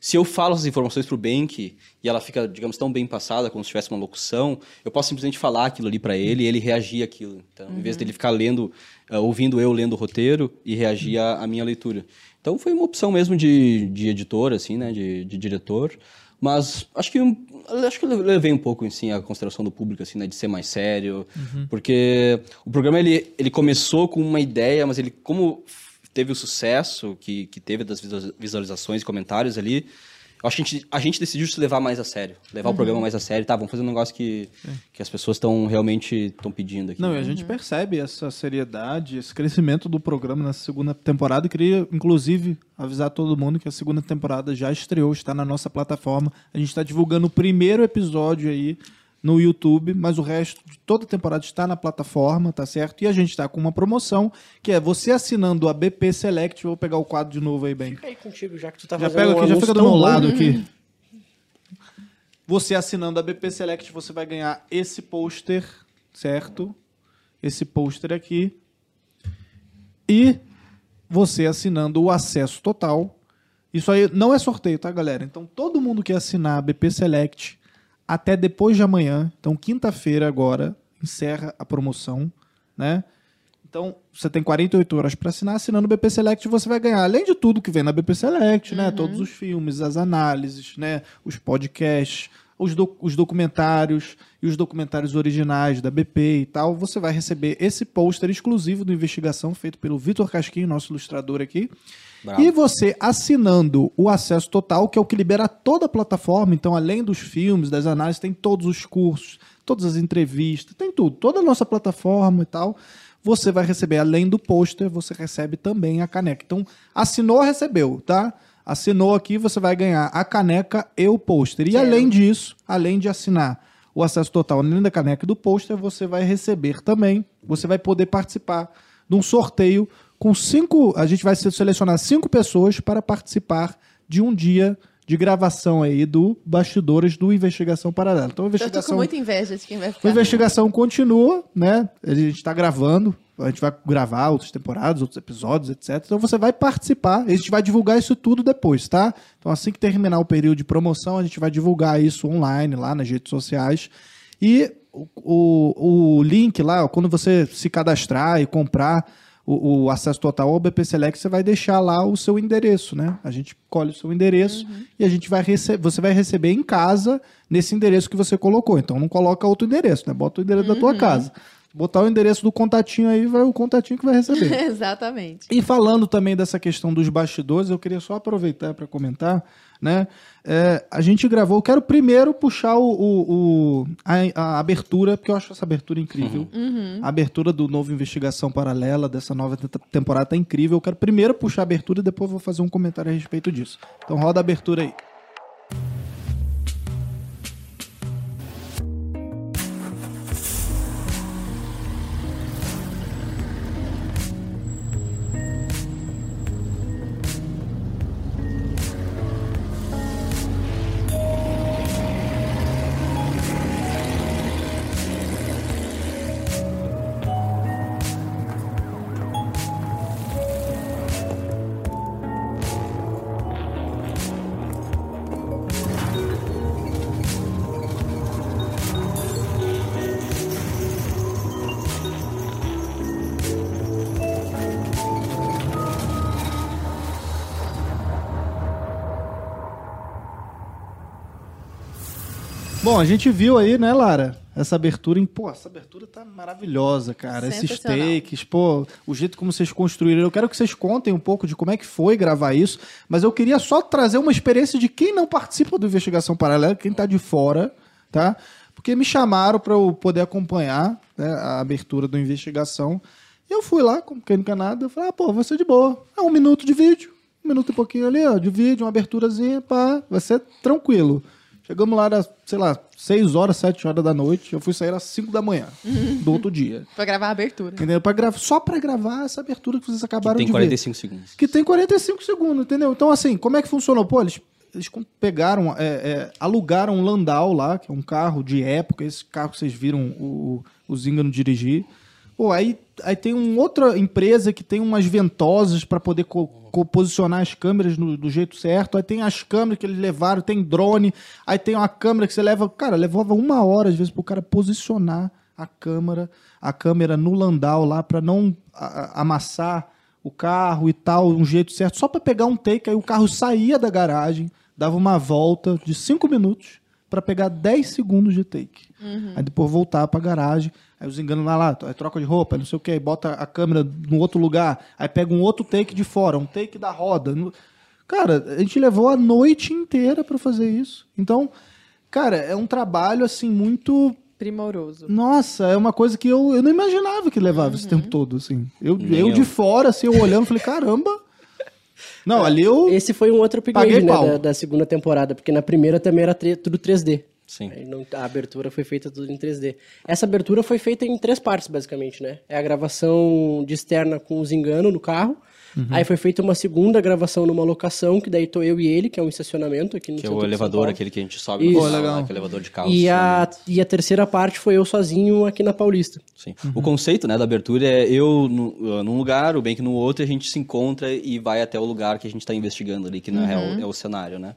Se eu falo essas informações pro Bank e ela fica, digamos, tão bem passada como se tivesse uma locução, eu posso simplesmente falar aquilo ali para ele e ele reagir àquilo. Então, em vez dele ficar lendo, eh, ouvindo eu lendo o roteiro e reagir à, à minha leitura. Então foi uma opção mesmo de, de editor, assim, né? De, de diretor. Mas acho que acho que eu levei um pouco assim a consideração do público assim, né, de ser mais sério, porque o programa ele, ele começou com uma ideia, mas ele como teve o sucesso que, que teve das visualiza- visualizações e comentários ali, eu acho que a gente, a gente decidiu se levar mais a sério, levar o programa mais a sério, tá, vamos fazer um negócio que, que as pessoas estão realmente estão pedindo aqui. Não, e a gente percebe essa seriedade, esse crescimento do programa na segunda temporada. E queria, inclusive, avisar todo mundo que a segunda temporada já estreou, está na nossa plataforma. A gente está divulgando o primeiro episódio aí no YouTube, mas o resto de toda a temporada está na plataforma, tá certo? E a gente está com uma promoção, que é você assinando a BP Select. Vou pegar o quadro de novo aí, bem. Fica aí contigo, já que tu tá Já fazendo pega um aqui, já fica do meu bom. lado aqui. Você assinando a BP Select, você vai ganhar esse pôster, certo? Esse pôster aqui. E você assinando o acesso total. Isso aí não é sorteio, tá, galera? Então, todo mundo que assinar a BP Select até depois de amanhã, então quinta-feira agora, encerra a promoção, né? Então, você tem 48 horas para assinar. Assinando o BP Select, você vai ganhar, além de tudo que vem na BP Select, né? Todos os filmes, as análises, né? Os podcasts, os, doc- os documentários e os documentários originais da BP e tal. Você vai receber esse pôster exclusivo do Investigação, feito pelo Vitor Casquinho, nosso ilustrador aqui. Bravo. E você assinando o acesso total, que é o que libera toda a plataforma, então além dos filmes, das análises, tem todos os cursos, todas as entrevistas, tem tudo, toda a nossa plataforma e tal. Você vai receber, além do pôster, você recebe também a caneca. Então, assinou, recebeu, tá? Assinou aqui, você vai ganhar a caneca e o pôster. E além disso, além de assinar o acesso total, além da caneca e do pôster, você vai receber também, você vai poder participar de um sorteio com cinco. A gente vai selecionar cinco pessoas para participar de um dia de gravação aí do Bastidores do Investigação Paralela. Então, a Eu tô com investigação, muita inveja de quem vai a ficar. investigação continua, né? A gente está gravando, a gente vai gravar outras temporadas, outros episódios, etc. Então você vai participar, a gente vai divulgar isso tudo depois, tá? Então assim que terminar o período de promoção, a gente vai divulgar isso online lá nas redes sociais. E o, o, o link lá, quando você se cadastrar e comprar o, o acesso total ao BP Select, você vai deixar lá o seu endereço, né? A gente colhe o seu endereço e a gente vai receber, você vai receber em casa nesse endereço que você colocou. Então não coloca outro endereço, né? Bota o endereço da tua casa. Botar o endereço do contatinho aí, vai o contatinho que vai receber. [LAUGHS] Exatamente. E falando também dessa questão dos bastidores, eu queria só aproveitar para comentar, né? É, a gente gravou, eu quero primeiro puxar o, o- o- a, a abertura, porque eu acho essa abertura incrível. A abertura do novo Investigação Paralela, dessa nova te- temporada, tá incrível. Eu quero primeiro puxar a abertura e depois vou fazer um comentário a respeito disso. Então roda a abertura aí. Bom, a gente viu aí, né, Lara? Essa abertura em. Pô, essa abertura tá maravilhosa, cara. Esses takes, pô, o jeito como vocês construíram. Eu quero que vocês contem um pouco de como é que foi gravar isso, mas eu queria só trazer uma experiência de quem não participa do Investigação Paralela, quem tá de fora, tá? Porque me chamaram para eu poder acompanhar né, a abertura do Investigação. E eu fui lá, como quem não quer nada, eu falei, ah, pô, vai ser de boa. É um minuto de vídeo, um minuto e pouquinho ali, ó, de vídeo, uma aberturazinha, pá, vai ser tranquilo. Chegamos lá, era, sei lá, 6 horas, 7 horas da noite. Eu fui sair às 5 da manhã [LAUGHS] do outro dia. Pra gravar a abertura. Entendeu? Pra gravar, só pra gravar essa abertura que vocês acabaram Tem de ver. 45 segundos. Que tem 45 segundos, entendeu? Então, assim, como é que funcionou? Pô, eles, eles pegaram, é, é, alugaram um Landau lá, que é um carro de época, esse carro que vocês viram o, o Zingano dirigir. Pô, aí, aí tem uma outra empresa que tem umas ventosas para poder co- co- posicionar as câmeras no- do jeito certo. Aí tem as câmeras que eles levaram, tem drone. Aí tem uma câmera que você leva. Cara, levava uma hora, às vezes, pro cara posicionar a câmera, a câmera no Landau lá, para não amassar o carro e tal, um jeito certo, só para pegar um take. Aí o carro saía da garagem, dava uma volta de 5 minutos para pegar 10 segundos de take. Aí depois voltar para garagem. Aí os enganos lá, lá, aí troca de roupa, não sei o que, bota a câmera no outro lugar, aí pega um outro take de fora, um take da roda. No- Cara, a gente levou a noite inteira para fazer isso. Então, cara, é um trabalho assim muito Primoroso. nossa, é uma coisa que eu, eu não imaginava que levava esse tempo todo, assim. Eu, eu de fora, assim, eu olhando, falei, caramba. Não, ali eu. Esse foi um outro upgrade né, da, da segunda temporada, porque na primeira também era tudo 3D. Sim. Não- a abertura foi feita tudo em 3D. Essa abertura foi feita em três partes, basicamente, né? É a gravação de externa com os enganos no carro. Uhum. Aí foi feita uma segunda gravação numa locação, que daí tô eu e ele, que é um estacionamento aqui no Que é o elevador, aquele que a gente sobe Isso. no final, legal. é o elevador de carros. E a, e a terceira parte foi eu sozinho aqui na Paulista. Sim. O conceito né, da abertura é eu no, uh, num lugar, o Bank no outro, e a gente se encontra e vai até o lugar que a gente está investigando ali, que na real é o cenário, né?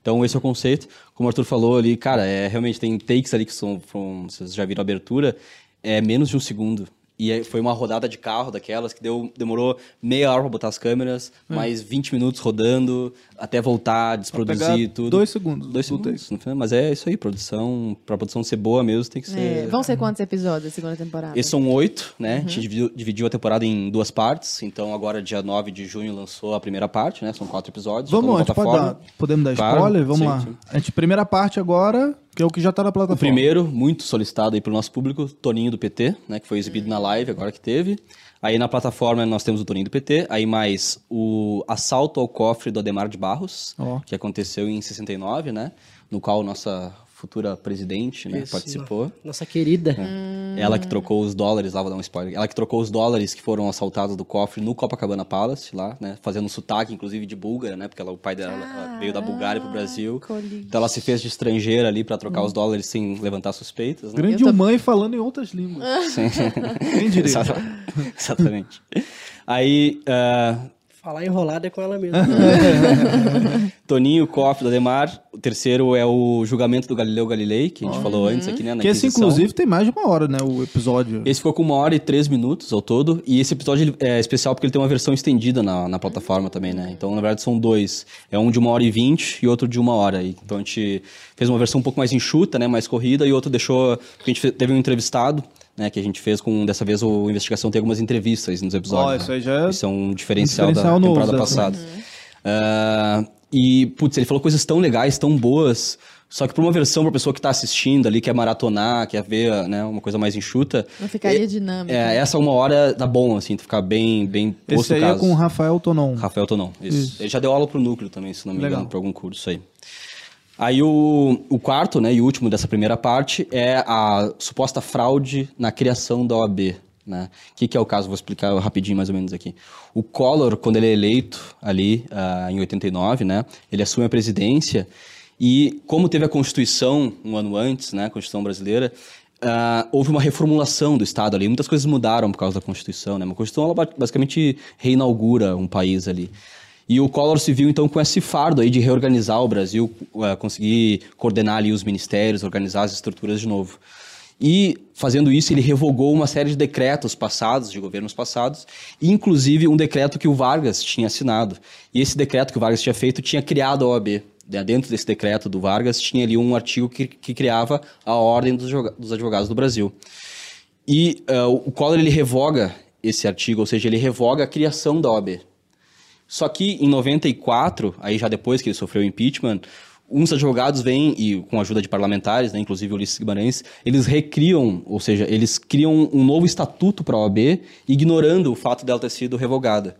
Então esse é o conceito. Como o Arthur falou ali, cara, é, realmente tem takes ali que são, from- vocês já viram a abertura, é menos de um segundo. E aí foi uma rodada de carro daquelas que deu, demorou meia hora para botar as câmeras, mais 20 minutos rodando, até voltar, desproduzir pegar tudo. dois segundos Dois do segundos. no final. Mas é isso aí, produção, pra produção ser boa mesmo, tem que ser... É, vão ser quantos episódios da segunda temporada? Esses são oito, né? A gente dividiu, dividiu a temporada em duas partes. Então, agora, dia 9 de junho, lançou a primeira parte, né? São quatro episódios. já Vamos a gente pode dar, podemos dar Claro, spoiler? Vamos sim, lá. sim. A gente, primeira parte agora, que é o que já tá na O plataforma. primeiro, muito solicitado aí pelo nosso público, Toninho do PT, né? Que foi exibido na live agora que teve. Aí na plataforma nós temos o Toninho do PT. Aí mais o assalto ao cofre do Ademar de Barros, Ó. que aconteceu em 69, né? No qual nossa futura presidente né, Isso, participou. Nossa querida. Ela que trocou os dólares, lá vou dar um spoiler. Ela que trocou os dólares que foram assaltados do cofre no Copacabana Palace, lá, né? Fazendo sotaque, inclusive, de búlgara, né? Porque ela, o pai dela ela veio da Bulgária pro Brasil. colite. Então ela se fez de estrangeira ali pra trocar os dólares sem levantar suspeitas, né? Grande tô- mãe falando em outras línguas. Sim. Quem diria? [LAUGHS] Exata- Exatamente. Aí, ah, Falar enrolada é com ela mesmo. [LAUGHS] Toninho, Koff, do Ademar. O terceiro é o julgamento do Galileu Galilei, que a gente falou antes aqui, né? Na Que esse, inclusive, tem mais de uma hora, né? O episódio. Esse ficou com uma hora e três minutos ao todo. E esse episódio é especial porque ele tem uma versão estendida na, na plataforma também, né? Então, na verdade, são dois. É um de uma hora e vinte e outro de uma hora. E- Então, a gente fez uma versão um pouco mais enxuta, né? Mais corrida. E outro deixou... Porque a gente teve um entrevistado, né? Que a gente fez com... Dessa vez, o Investigação tem algumas entrevistas nos episódios. Né? isso aí já é Isso é um diferencial, diferencial da novo temporada dessa. passada. Ah, e, putz, ele falou coisas tão legais, tão boas. Só que pra uma versão, pra pessoa que tá assistindo ali, quer maratonar, quer ver, né, uma coisa mais enxuta. Não ficaria é- dinâmico. É, essa uma hora dá bom, assim, tu ficar bem, bem Esse posto o aí é caso. com o Rafael Tonon. Rafael Tonon, isso. Isso. Ele já deu aula pro núcleo também, se não me Legal. engano, pra algum curso aí. Aí o, o quarto, né, e último dessa primeira parte é a suposta fraude na criação da OAB. Né? O que, que é o caso? Vou explicar rapidinho mais ou menos aqui. O Collor, quando ele é eleito ali ah, em 89, né, ele assume a presidência e como teve a Constituição um ano antes, né, a Constituição brasileira, ah, houve uma reformulação do Estado ali. Muitas coisas mudaram por causa da Constituição. Né? Uma Constituição ela ba- basicamente reinaugura um país ali. E o Collor se viu, então, com esse fardo aí de reorganizar o Brasil, eh, conseguir coordenar ali os ministérios, organizar as estruturas de novo. E, fazendo isso, ele revogou uma série de decretos passados, de governos passados, inclusive um decreto que o Vargas tinha assinado. E esse decreto que o Vargas tinha feito tinha criado a OAB. Né, Dentro desse decreto do Vargas, tinha ali um artigo que, que criava a Ordem dos Advoga- dos Advogados do Brasil. E eh, o Collor, ele revoga esse artigo, ou seja, ele revoga a criação da OAB. Só que em 94, aí já depois que ele sofreu o impeachment, uns advogados vêm e com a ajuda de parlamentares, né, inclusive Ulisses Guimarães, eles recriam, ou seja, eles criam um novo estatuto para a OAB, ignorando o fato dela ter sido revogada.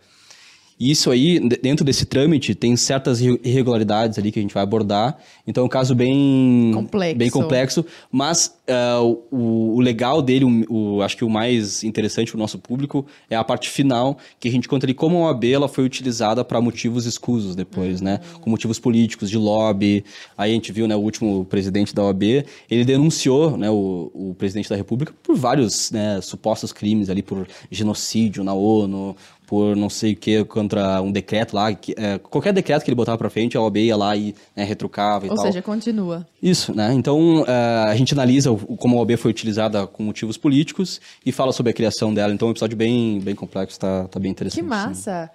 E isso aí, de- dentro desse trâmite, tem certas irre- irregularidades ali que a gente vai abordar. Então é um caso bem Complexo. bem complexo, mas ah, o, o legal dele, o, o- acho que o mais interessante para o nosso público é a parte final, que a gente conta ali como a OAB ela foi utilizada para motivos escusos depois, né? Com motivos políticos, de lobby. Aí a gente viu, né, o último presidente da OAB, ele denunciou, né, o, o presidente da República por vários, né, supostos crimes ali, por genocídio na ONU, por não sei o que, contra um decreto lá, que, é, qualquer decreto que ele botava pra frente, a OAB ia lá e né, retrucava e Ou tal. seja, continua. Isso, né? Então, eh, a gente analisa como a OAB foi utilizada com motivos políticos e fala sobre a criação dela. Então, é um episódio bem, bem complexo, tá, tá bem interessante. Que massa.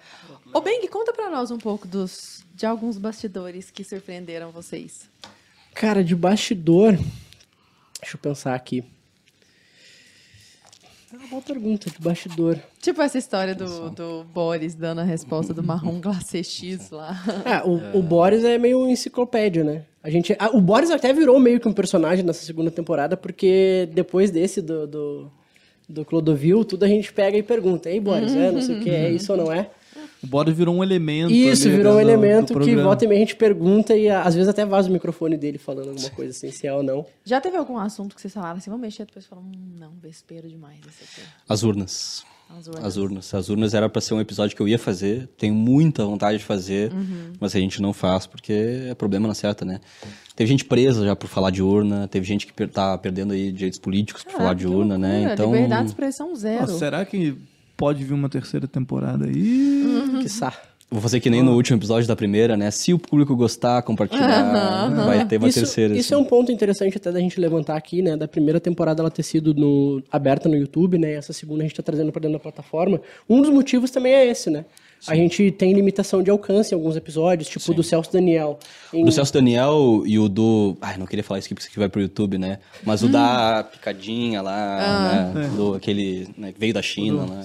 Ô, Beng, conta pra nós um pouco dos, de alguns bastidores que surpreenderam vocês. Cara, de bastidor. Deixa eu pensar aqui. É uma boa pergunta, de bastidor. Tipo essa história do, do Boris dando a resposta do marrom glacê X lá. Ah, o, o Boris é meio enciclopédia, né? A gente, ah, o Boris até virou meio que um personagem nessa segunda temporada, porque depois desse do, do, do Clodovil, tudo a gente pega e pergunta: Ei, Boris, é, não sei o que, é isso ou não é? O Boris virou um elemento. Isso, ali virou um do- do elemento que volta e meia a gente pergunta e ah, às vezes até vaza o microfone dele falando alguma coisa assim, se é ou não. Já teve algum assunto que vocês falaram assim, vamos mexer, depois falaram, hum, não, vespeiro demais esse aqui. As urnas. As urnas. As urnas. As urnas era pra ser um episódio que eu ia fazer, tenho muita vontade de fazer, mas a gente não faz porque é problema na certa, né? Teve gente presa já por falar de urna, teve gente que per tá perdendo aí direitos políticos por falar Caraca, de urna, né? loucura, Então, Liberdade de expressão zero. Nossa, será que pode vir uma terceira temporada aí? Que sa. vou fazer que nem no último episódio da primeira, né? Se o público gostar, compartilhar, vai ter uma isso, terceira. Isso assim. é um ponto interessante até da gente levantar aqui, né? Da primeira temporada ela ter sido no, aberta no YouTube, né? Essa segunda a gente tá trazendo pra dentro da plataforma. Um dos motivos também é esse, né? A gente tem limitação de alcance em alguns episódios, tipo o do Celso Daniel. Em- Do Celso Daniel e o do. Ai, não queria falar isso aqui porque isso aqui vai pro YouTube, né? Mas o da picadinha lá, né? Do aquele. Né, veio da China, né?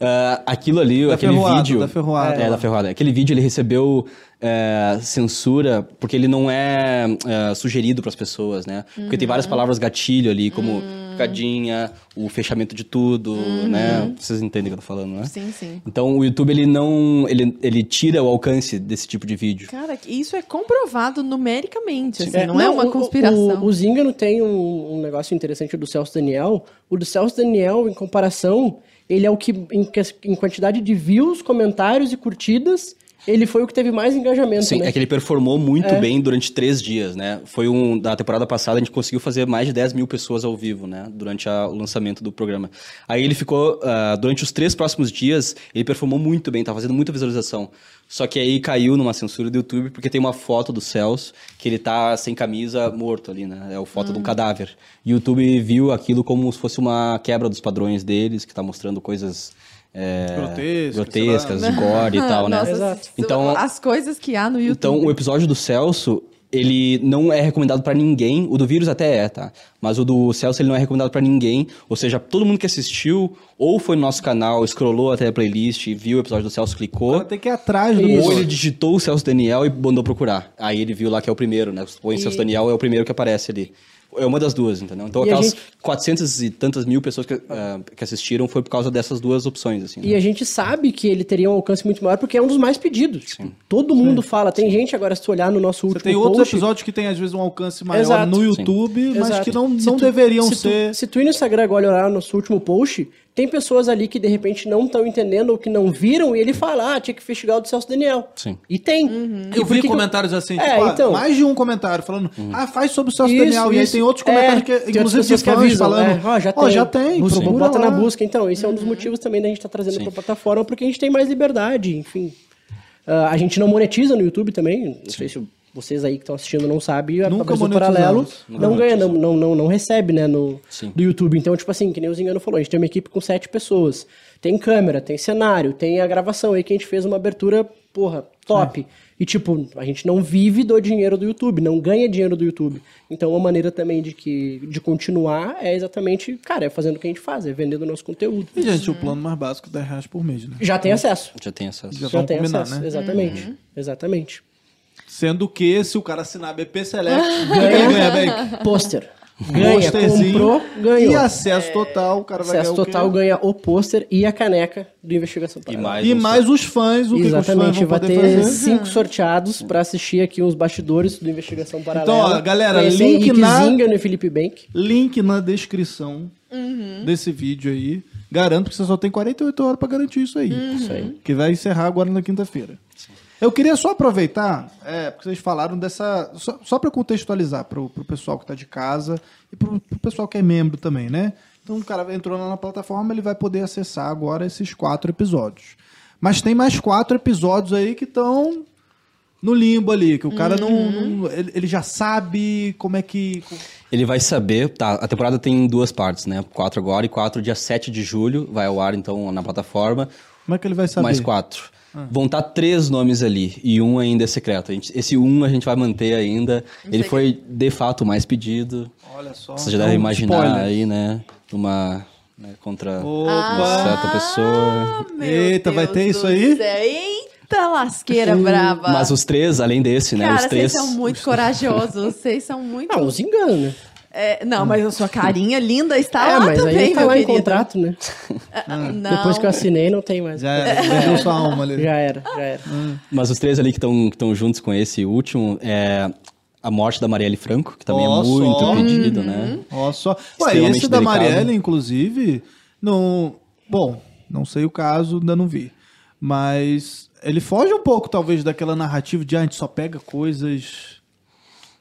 Ah, aquilo ali, Da aquele ferroada, vídeo. da ferroada É, lá. da ferroada. Aquele vídeo ele recebeu é, censura porque ele não é, é, sugerido pras pessoas, né? Porque tem várias palavras gatilho ali, como picadinha, o fechamento de tudo, né? Vocês entendem o que eu tô falando, né? Sim, sim. Então o YouTube ele não. Ele, ele tira o alcance desse tipo de vídeo. Cara, isso é comprovado numericamente, assim, É, não, é uma o- conspiração. O, o Zingano tem um, um negócio interessante do Celso Daniel. O do Celso Daniel, em comparação, ele é o que, em, que- em quantidade de views, comentários e curtidas, ele foi o que teve mais engajamento, Sim, né? é que ele performou muito É. bem durante três dias, né? Foi um. Da temporada passada, a gente conseguiu fazer mais de 10 mil pessoas ao vivo, né? Durante a- o lançamento do programa. Aí ele ficou. ah, durante os três próximos dias, ele performou muito bem, tava fazendo muita visualização. Só que aí caiu numa censura do YouTube, porque tem uma foto do Celso que ele tá sem camisa, morto ali, né? É a foto de um cadáver. E o YouTube viu aquilo como se fosse uma quebra dos padrões deles, que tá mostrando coisas. É, Grotescas, grotescas, de gore e tal, né? Nossa, Exato. Então- as coisas que há no YouTube. Então, o episódio do Celso, ele não é recomendado pra ninguém. O do vírus até é, tá? Mas o do Celso, ele não é recomendado pra ninguém. Ou seja, todo mundo que assistiu, ou foi no nosso canal, scrollou até a playlist, viu o episódio do Celso, clicou. tem que ir atrás do. Ou ele digitou o Celso Daniel e mandou procurar. Aí ele viu lá que é o primeiro, né? Põe Celso Daniel, é o primeiro que aparece ali. É uma das duas, entendeu? Então, E aquelas gente- 400 e tantas mil pessoas que, ah, que assistiram foi por causa dessas duas opções, assim. né? E a gente sabe que ele teria um alcance muito maior porque é um dos mais pedidos. Tipo, todo mundo fala. Tem gente agora, se tu olhar no nosso Você último tem outros post... episódios que tem, às vezes, um alcance maior Exato. no YouTube, mas Exato. que não, Se não tu- deveriam se tu- ser. se tu ir no Instagram agora olhar no nosso último post, tem pessoas ali que de repente não estão entendendo ou que não viram e ele fala, ah, tinha que investigar o do Celso Daniel. Sim. E tem. Eu E por vi que que comentários assim, É, tipo, ah, então. mais de um comentário falando, ah, faz sobre o Celso Isso, Daniel. E aí isso. tem outros É, comentários que, tem outras inclusive, pessoas que avisam, falando, é, ó, já ó, tem. já tem, procura bota na busca. Então, esse é um dos motivos também da gente estar trazendo para a plataforma, porque a gente tem mais liberdade, enfim. Ah, a gente não monetiza no YouTube também. Não sei se vocês aí que estão assistindo não sabem, a- Nunca o monetizamos. paralelo não ganha, não, não, não, não recebe, né, no, Sim. do YouTube. Então, tipo assim, que nem o Zingano falou, a gente tem uma equipe com sete pessoas. Tem câmera, tem cenário, tem a gravação aí que a gente fez uma abertura, porra, top. E, tipo, a gente não vive do dinheiro do YouTube, não ganha dinheiro do YouTube. Então, uma maneira também de, que, de continuar é exatamente, cara, é fazendo o que a gente faz, é vendendo o nosso conteúdo. E, gente, o plano mais básico é 10 reais por mês, né? Já tem acesso. Já tem acesso. Já Já tem combinar, acesso, né? exatamente. Exatamente. Sendo que, se o cara assinar BP Select, o ele ganha, Beck? Pôster. Ganha, comprou, ganhou. E acesso total, o cara vai Acesso ganhar o quê? total ganha o pôster e a caneca do Investigação E Paralela. mais, E um mais os fãs, o que, que os fãs Exatamente, vão vai poder ter fazer. cinco sorteados pra assistir aqui os bastidores do Investigação Paralela. Então, ó, galera, Conhecer link Henrique na- Zinga no Felipe Bank. Link na descrição desse vídeo aí. Garanto que você só tem 48 horas pra garantir isso aí. Isso aí. Que vai encerrar agora na quinta-feira. Eu queria só aproveitar, é, porque vocês falaram dessa. Só, só para contextualizar pro, pro pessoal que tá de casa e pro, pro pessoal que é membro também, né? Então o cara entrou lá na plataforma, ele vai poder acessar agora esses quatro episódios. Mas tem mais quatro episódios aí que estão no limbo ali, que o cara não. não- ele, ele já sabe como é que. Ele vai saber, tá, a temporada tem duas partes, né? Quatro agora e quatro dia 7 de julho, vai ao ar então na plataforma. Como é que ele vai saber? Mais quatro. Vão estar três nomes ali e um ainda é secreto. A gente- esse um a gente vai manter ainda. Ele foi, de fato, o mais pedido. Olha só. Você já deve imaginar spoiler. aí, né? Uma... né, contra Opa! uma certa pessoa. Meu Eita, vai ter Deus isso aí? céu. Eita, lasqueira braba. Mas os três, além desse, né? Cara, os três... vocês são muito corajosos. Vocês são muito. Ah, os engano, né? É, não, mas a sua carinha linda está é, lá mas também, aí tá meu lá em querido. contrato, né? Não. Depois que eu assinei, não tem mais. Já era, vendeu sua alma ali. Já era, já era. Mas os três ali que estão juntos com esse último é a morte da Marielle Franco, que também Ó, é muito só. pedido, Uhum. né? Ó só. Ué, esse da delicado. Marielle, inclusive, não. Bom, não sei o caso, ainda não vi. Mas ele foge um pouco, talvez, daquela narrativa de ah, a gente só pega coisas.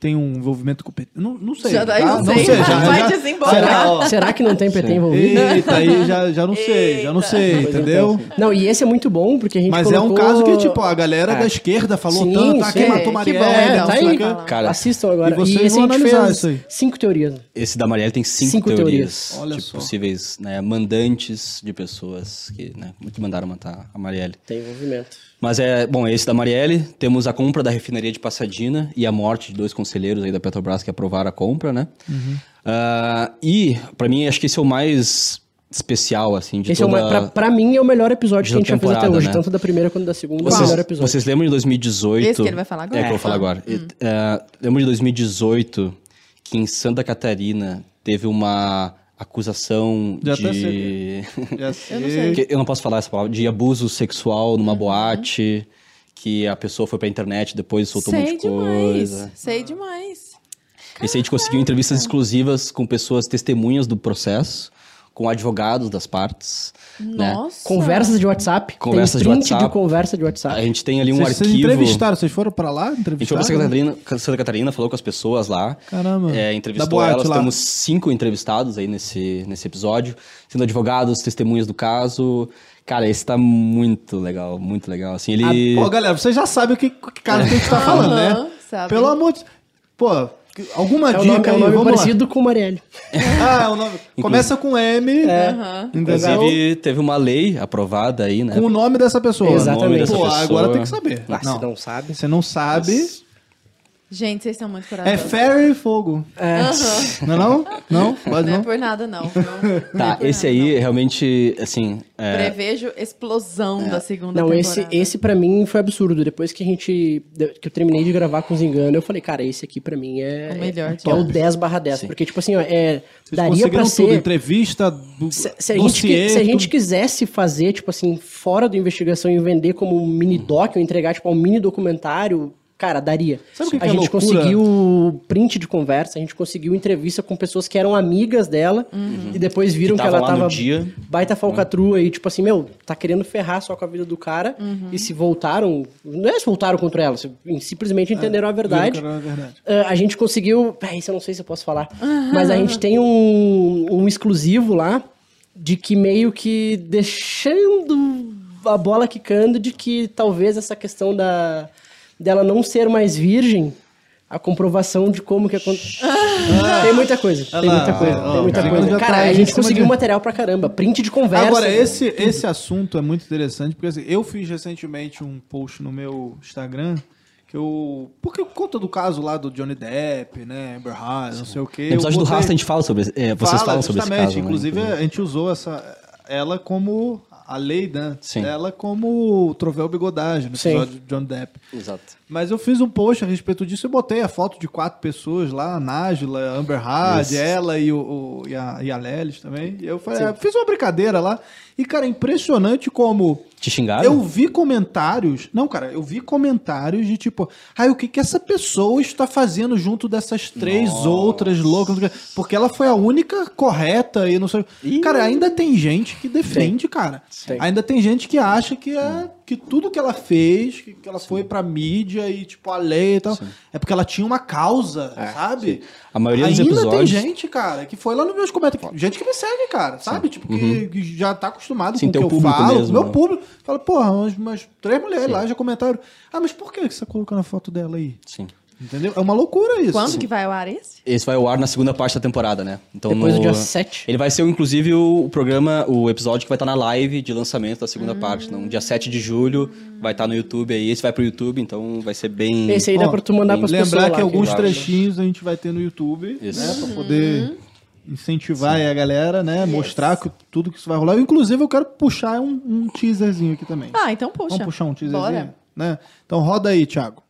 Tem um envolvimento com o PT. Não, não sei. Já daí tá? não sei, já, vai já-. Será, Será que não tem PT envolvido? Eita, aí já, já não sei, já não sei, Pois entendeu? então. Não, e esse é muito bom, porque a gente Mas é um colocou- caso que, tipo, a galera É. da esquerda falou Sim, tanto, ah, sim. quem matou Que Marielle, bom, É, tá aí. Cara, Assistam agora. E vocês esse vão a gente analisar fez isso aí. cinco teorias. Esse da Marielle tem cinco, Cinco teorias, teorias. Olha de só. possíveis né, mandantes de pessoas que, né, que mandaram matar a Marielle. Tem envolvimento. Mas é, bom, esse da Marielle, temos a compra da refinaria de Passadina e a morte de dois conselheiros aí da Petrobras que aprovaram a compra, né? Uhum. Ah, e, pra mim, acho que esse é o mais especial, assim, de Esse é toda... uma, pra, pra mim é o melhor episódio de que a gente já fez até temporada, hoje, né? tanto da primeira quanto da segunda. É o Vocês, melhor episódio. vocês lembram de 2018? Esse que ele vai falar agora? É, que eu vou falar agora. E, é, lembro de 2018 que em Santa Catarina teve uma acusação Já de... Já [LAUGHS] Eu não sei. Eu não posso falar essa palavra, de abuso sexual numa Uhum. boate, que a pessoa foi pra internet e depois soltou um Sei monte de demais. coisa. Sei demais. Esse aí a gente conseguiu entrevistas exclusivas com pessoas testemunhas do processo, com advogados das partes. Né? Nossa. Conversas de WhatsApp. Conversas tem de WhatsApp. de conversa de A WhatsApp. gente tem ali um Vocês, vocês arquivo. entrevistaram, vocês foram pra lá? A gente foi pra Santa Catarina, Santa Catarina, falou com as pessoas lá. Caramba. É, entrevistou boate elas. lá. Temos cinco entrevistados aí nesse, nesse episódio, sendo advogados, testemunhas do caso. Cara, esse tá muito legal, muito legal. Assim, ele. Ah, pô, galera, vocês já sabem o que, que cara que a gente tá [LAUGHS] falando, né? sabe. Pelo amor de... Pô, alguma É dica nome, é o aí, nome vamos lá. parecido com o Marielle. [LAUGHS] Ah, é o nome... Começa com M, Aham. entendeu? Inclusive, teve uma lei aprovada aí, né? Com o nome dessa pessoa. Exatamente. Pô, Dessa agora pessoa. tem que saber. Ah, não. se não sabe. Você não sabe... Gente, vocês estão muito É corajosos. Ferro e Fogo. É. Não é não? Não? Pode Não é não? por nada, não. viu? Não é Tá, esse nada, aí não. realmente, assim. é, Prevejo explosão da segunda Não, temporada. esse, esse pra mim foi absurdo. Depois que a gente. Que eu terminei de gravar com os enganos, eu falei, cara, esse aqui pra mim é. O melhor É, é o todos. 10 barra 10. Porque, tipo assim, ó, é, Vocês daria pra tudo, ser. entrevista, do, Se, se a gente, dossiê, se a gente tudo. quisesse fazer, tipo assim, fora da investigação e vender como um mini doc, ou entregar, tipo, um mini documentário, cara, daria. Sabe o que a que é gente loucura? conseguiu print de conversa, a gente conseguiu entrevista com pessoas que eram amigas dela e depois viram Que que, ela tava dia. baita falcatrua e, tipo assim, meu, tá querendo ferrar só com a vida do cara e se voltaram, não é se voltaram contra ela, simplesmente entenderam a verdade. Viram que era verdade. Ah, a gente conseguiu. Ah, isso eu não sei se eu posso falar. Mas a gente tem um, um exclusivo lá de que meio que deixando a bola quicando de que talvez essa questão da dela não ser mais virgem. A comprovação de como que aconteceu. tem muita coisa, tem Olha lá, muita coisa, tem muita coisa. Cara, a gente conseguiu de- material pra caramba. Print de conversa. Agora, esse, esse assunto é muito interessante, porque assim, eu fiz recentemente um post no meu Instagram, que eu... Porque por conta do caso lá do Johnny Depp, né, Amber Heard, não sei o quê... No episódio eu do botei- Rasta a gente fala sobre. é, vocês Fala, falam sobre esse justamente, caso. né, Inclusive, a gente usou essa, ela como a lei, né? Sim. Ela como o troféu bigodagem no Sim. episódio de John Depp. Exato. Mas eu fiz um post a respeito disso e botei a foto de quatro pessoas lá, a Nájila, a Amber Hard, Isso. ela e, o, o- e, a, e a Lelis também. E eu falei, ah, fiz uma brincadeira lá. E, cara, é impressionante como Te xingaram? eu vi comentários. Não, cara, eu vi comentários de tipo, ai, o que que essa pessoa está fazendo junto dessas três outras loucas? não sei o quê?" Porque ela foi a única correta e não sei. Cara, ainda tem gente que defende, cara. Tem. Ainda tem gente que acha que é que tudo que ela fez, que, que ela foi pra mídia e tipo a lei e tal, é porque ela tinha uma causa, sabe? A maioria dos Ainda episódios- tem gente, cara, que foi lá nos meus comentários, gente que me segue, cara, sabe? Tipo que, que já tá acostumado Uhum. Sim, com o que eu falo, mesmo, meu né? público. Fala, porra, umas, umas três mulheres lá já comentaram. Ah, mas por que que você tá colocando a foto dela aí? Sim. Entendeu? É uma loucura isso. Quando que vai ao ar esse? Esse vai ao ar na segunda parte da temporada, né? Então, Depois no... do dia 7. Ele vai ser, inclusive, o programa, o episódio que vai estar na live de lançamento da segunda Hum. parte. Então, dia 7 de julho vai estar no YouTube aí. Esse vai pro YouTube, então vai ser bem. Esse aí dá Ó, pra tu mandar pras pessoas Lembrar lá, que alguns vai- trechinhos a gente vai ter no YouTube, Isso. né? Pra poder incentivar aí a galera, né? Mostrar que, tudo que isso vai rolar. Inclusive, eu quero puxar um, um teaserzinho aqui também. Ah, então puxa. Vamos puxar um teaserzinho? Bora. Né? Então roda aí, Thiago.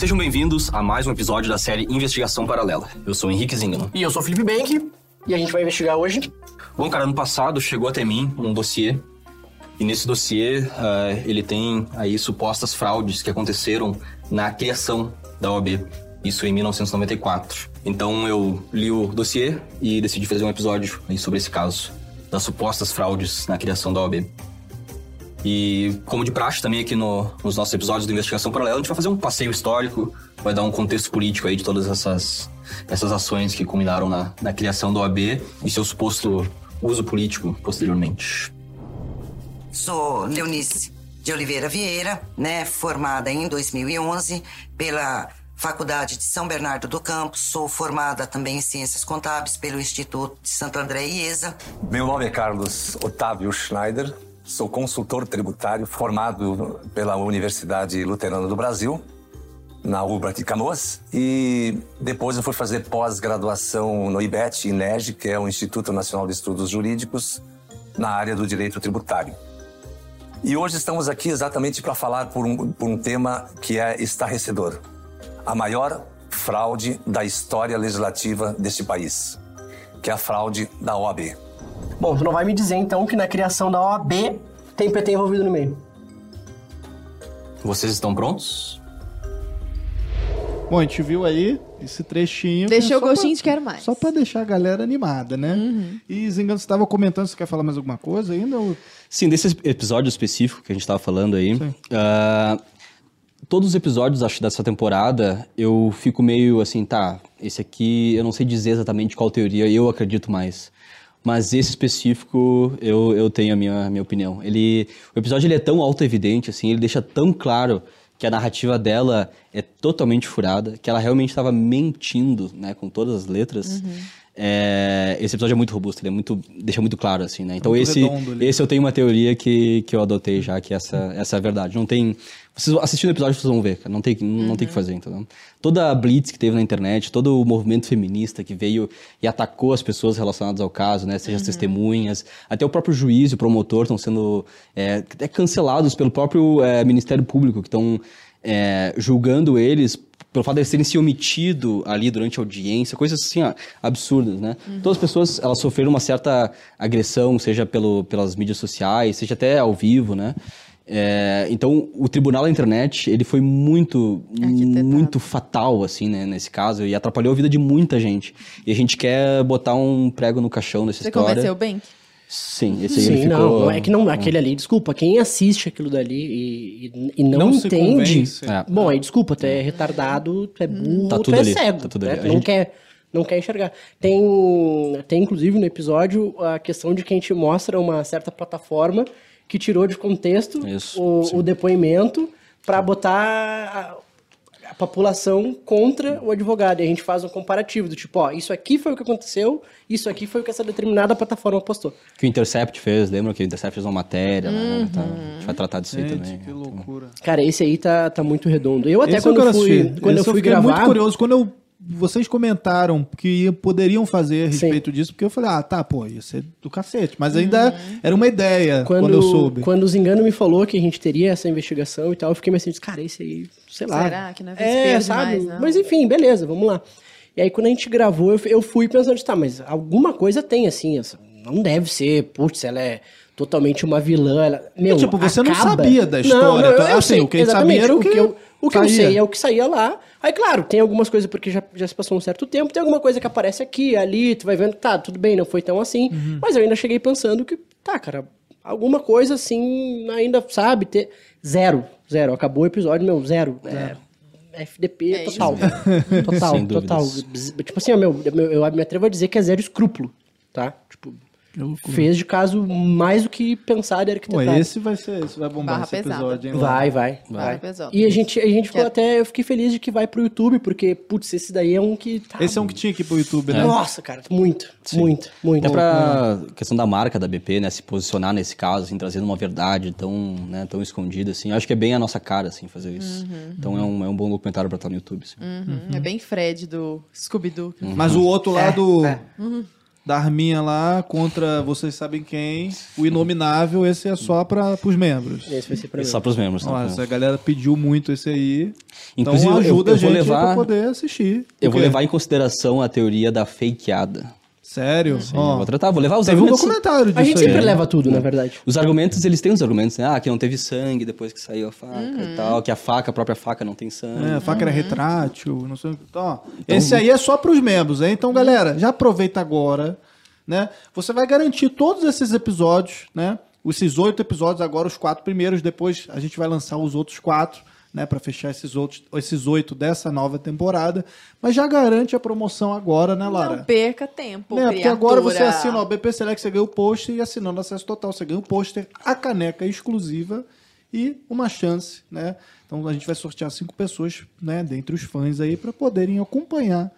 Sejam bem-vindos a mais um episódio da série Investigação Paralela. Eu sou o Henrique Zingano. E eu sou o Felipe Bank. E a gente vai investigar hoje. Bom, cara, ano passado chegou até mim um dossiê. E nesse dossiê, ah, ele tem aí supostas fraudes que aconteceram na criação da OAB. Isso em 1994. Então eu li o dossiê e decidi fazer um episódio aí sobre esse caso. Das supostas fraudes na criação da OAB. E como de praxe também aqui no- nos nossos episódios do Investigação Paralela, a gente vai fazer um passeio histórico, vai dar um contexto político aí de todas essas, essas ações que culminaram na, na criação da OAB e seu suposto uso político posteriormente. Sou Leonice de Oliveira Vieira, né, formada em 2011 pela Faculdade de São Bernardo do Campo. Sou formada também em Ciências Contábeis pelo Instituto de Santo André IESA. Meu nome é Carlos Otávio Schneider, sou consultor tributário formado pela Universidade Luterana do Brasil, na UBRA de Canoas, e depois eu fui fazer pós-graduação no IBET, INEG, que é o Instituto Nacional de Estudos Jurídicos, na área do direito tributário. E hoje estamos aqui exatamente para falar por um, por um tema que é estarrecedor. A maior fraude da história legislativa deste país, que é a fraude da OAB. Bom, tu não vai me dizer então que na criação da OAB tem PT envolvido no meio. Vocês estão prontos? Bom, a gente viu aí esse trechinho. que é Deixou o gostinho pra- de quero mais. Só pra deixar a galera animada, né? E Zingano, você tava comentando, você quer falar mais alguma coisa ainda? ou- Sim, desse episódio específico que a gente tava falando aí, ah, todos os episódios, acho, dessa temporada, eu fico meio assim, tá, esse aqui eu não sei dizer exatamente qual teoria eu acredito mais. Mas esse específico, eu, eu tenho a minha, a minha opinião. Ele, o episódio ele é tão auto-evidente, assim, ele deixa tão claro que a narrativa dela é totalmente furada, que ela realmente estava mentindo, né, com todas as letras. É, esse episódio é muito robusto, ele é muito, deixa muito claro, assim, né? Então muito esse, esse eu tenho uma teoria que, que eu adotei já, que essa, essa é a verdade. Não tem... Vocês assistindo o episódio, vocês vão ver, cara. Não tem, não tem o que fazer, entendeu? Toda a blitz que teve na internet, todo o movimento feminista que veio e atacou as pessoas relacionadas ao caso, né? Seja as testemunhas, até o próprio juiz e o promotor estão sendo é, até cancelados pelo próprio é, Ministério Público, que estão é, julgando eles pelo fato de eles terem se omitido ali durante a audiência, coisas assim, ó, absurdas, né? Todas as pessoas, elas sofreram uma certa agressão, seja pelo, pelas mídias sociais, seja até ao vivo, né? É, então, o tribunal da internet, ele foi muito, muito fatal, assim, né, nesse caso, e atrapalhou a vida de muita gente. E a gente quer botar um prego no caixão nessa Você história. convenceu bem? Sim, esse Sim, ficou... não, não é que não, aquele ali, desculpa, quem assiste aquilo dali e, e- e não, Não entende. É. Bom, aí desculpa, tu é retardado, tu é burro, Tá tu tudo é ali, cego. tá tudo né? não gente- quer, não quer enxergar. Tem, tem, inclusive, no episódio, a questão de que a gente mostra uma certa plataforma que tirou de contexto Isso, o, o depoimento para botar população contra o advogado. E a gente faz um comparativo do tipo, ó, isso aqui foi o que aconteceu, isso aqui foi o que essa determinada plataforma postou. Que o Intercept fez, lembra que o Intercept fez uma matéria, né? Tá, a gente vai tratar disso aí Gente, também. que loucura. Cara, esse aí tá, tá muito redondo. Eu até Esse eu quando eu fui, quando eu Esse fui fiquei gravar, muito curioso. Quando eu, vocês comentaram que poderiam fazer a respeito disso, porque eu falei, ah, tá, pô, ia ser do cacete. Mas ainda era uma ideia quando, quando, eu soube. quando o Zingano me falou que a gente teria essa investigação e tal, eu fiquei meio assim, cara, esse aí, sei lá. Será que não é vespeiro sabe? demais, não? Mas enfim, beleza, vamos lá. E aí quando a gente gravou, eu, fui pensando, tá, mas alguma coisa tem assim, essa, não deve ser, putz, ela é totalmente uma vilã. Ela, meu, tipo, você não acaba- sabia da Não, história, não, eu, tá? eu Assim, sei, o que a sabia era o que eu, o que eu sei é o que saía lá. Aí, claro, tem algumas coisas porque já, já se passou um certo tempo, tem alguma coisa que aparece aqui, ali, tu vai vendo, tá, tudo bem, não foi tão assim. Uhum. Mas eu ainda cheguei pensando que, tá, cara, alguma coisa assim, ainda, sabe, ter. Zero, zero. Acabou o episódio, meu, zero. É, FDP É isso total. Total, [LAUGHS] Sem total. dúvidas. Tipo assim, ó, meu, meu, eu me atrevo a dizer que é zero escrúpulo, tá? Tipo, fez de caso mais do que pensado e Pô, arquitetado. esse vai ser, esse vai bombar Barra esse pesada. episódio, hein? Vai, vai, Vai. E a gente, a gente ficou Que- até. Eu fiquei feliz de que vai pro YouTube, porque, putz, esse daí é um que. Tá, Esse é um que tinha que ir pro YouTube, né? Nossa, cara, muito, muito, muito. Até pra questão da marca da BP, né, se posicionar nesse caso, assim, trazendo uma verdade tão, né, tão escondida, assim, eu acho que é bem a nossa cara, assim, fazer isso. Então é um, é um bom documentário pra estar no YouTube, assim. Uhum, É bem Fred do Scooby-Doo. Mas o outro lá É, do. é. Da Arminha lá contra vocês sabem quem, o Inominável, esse é só para os membros. Esse vai ser pra mim. só pros membros. né? Nossa, a galera pediu muito esse aí. Inclusive, então eu- ajuda eu a vou gente levar- pra poder assistir. Eu vou levar em consideração a teoria da fakeada. Sério? Sim, Ó, vou tratar, vou levar os teve um argumentos. documentário disso A gente aí. sempre né? leva tudo, na verdade. Os argumentos, eles têm os argumentos, né? Ah, que não teve sangue depois que saiu a faca Uhum. e tal, que a faca, a própria faca não tem sangue. É, a faca Uhum. era retrátil, não sei o que. Então, ó, esse aí é só para os membros, hein? Então, galera, já aproveita agora, né? Você vai garantir todos esses episódios, né? Esses oito episódios, agora os quatro primeiros, depois a gente vai lançar os outros quatro, né? Para fechar esses outros, esses oito dessa nova temporada. Mas já garante a promoção agora, né, Lara? Não perca tempo, Né, porque agora você assina o BP Select, você ganha o pôster e assinando acesso total, você ganha o pôster, a caneca exclusiva e uma chance, né? Então a gente vai sortear cinco pessoas, né, dentre os fãs aí, para poderem acompanhar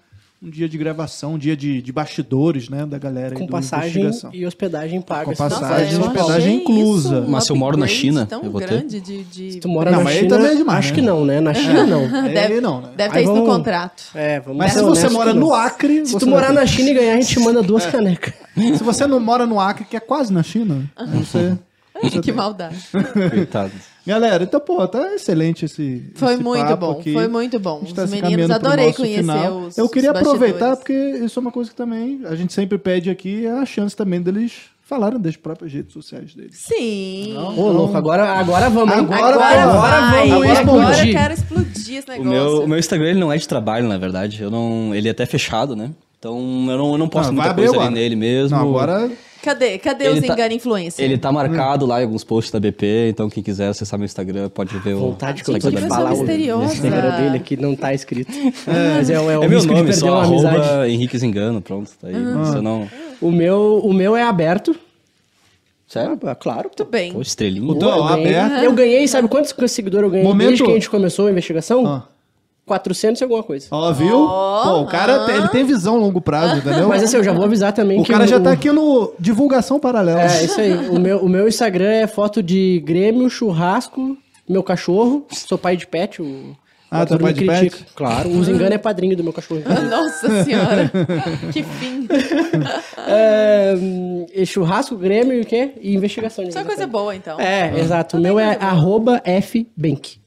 um dia de gravação, um dia de, de bastidores, né, da galera aí Com do passagem e hospedagem paga. Com passagem e isso. hospedagem inclusa. isso Mas se eu moro na China, tão eu vou ter? grande de, de... Se tu mora Não, na mas China, também é demais, acho né? que não, né? Na China não. Aí Deve- não, né? Deve ter Aí isso no vamos- contrato. É, vamos Mas se você mora não. no Acre, Se tu morar na China e ganhar, a gente manda [LAUGHS] duas canecas. se você não mora no Acre, que é quase na China, aí [LAUGHS] você que maldade. Coitado. Galera, então, pô, tá excelente esse. Foi esse muito papo bom, aqui. foi muito bom. Os tá se meninos, adorei conhecer final. os Eu queria os aproveitar, porque isso é uma coisa que também a gente sempre pede aqui, é a chance também deles falaram das próprias redes sociais deles. Sim. Ô, louco, agora, agora vamos? Agora Agora, vai. vamos Agora, explodir. eu quero explodir esse O negócio. meu, o meu Instagram ele não é de trabalho, na verdade. Eu não, ele é até fechado, né? Então eu não, eu não posto Não, vai muita coisa ali agora. nele mesmo. Não, agora Cadê? Cadê Ele os tá- engano influencer? Ele tá marcado lá em alguns posts da BP, então quem quiser acessar meu Instagram pode ver o. Vontade que eu tô de falar o. Instagram dele aqui não tá escrito. [LAUGHS] Mas é, é, o É meu nome, só arroba amizade. Henrique Zengano, pronto. Tá aí. Eu não... O meu, o meu é aberto. Sério? Ah, claro. Muito bem. Pô, estrelinha. O teu- eu, ganhei, aberto. eu ganhei, sabe quantos seguidores eu ganhei Momento- desde que a gente começou a investigação? Ah. 400 e alguma coisa. Ó, viu? Pô, o cara tem- ele tem visão a longo prazo, entendeu? Mas assim, eu já vou avisar também o que cara já o- tá aqui no divulgação paralela. É, isso aí. O meu, o meu Instagram é foto de Grêmio, churrasco, meu cachorro. Sou pai de pet. O, Ah, é turma pai de critica. pet? Claro, o Zingano é padrinho do meu cachorro. [LAUGHS] Nossa senhora. que fim. [LAUGHS] é, churrasco, Grêmio e o quê? E investigação. de Só coisa investigação. boa, então. É, exato. O meu é arroba fbank.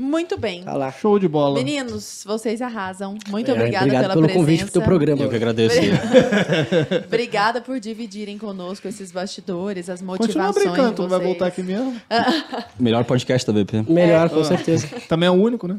Muito bem. Tá lá. Show de bola. Meninos, vocês arrasam. Muito É, obrigada obrigado pela pelo presença. convite pro teu programa. Eu que agradeço. [LAUGHS] Obrigada por dividirem conosco esses bastidores, as Continua motivações brincando, de tu não vai voltar aqui mesmo. [LAUGHS] Melhor podcast da BP. Melhor, É. com certeza. [LAUGHS] Também é o único, né?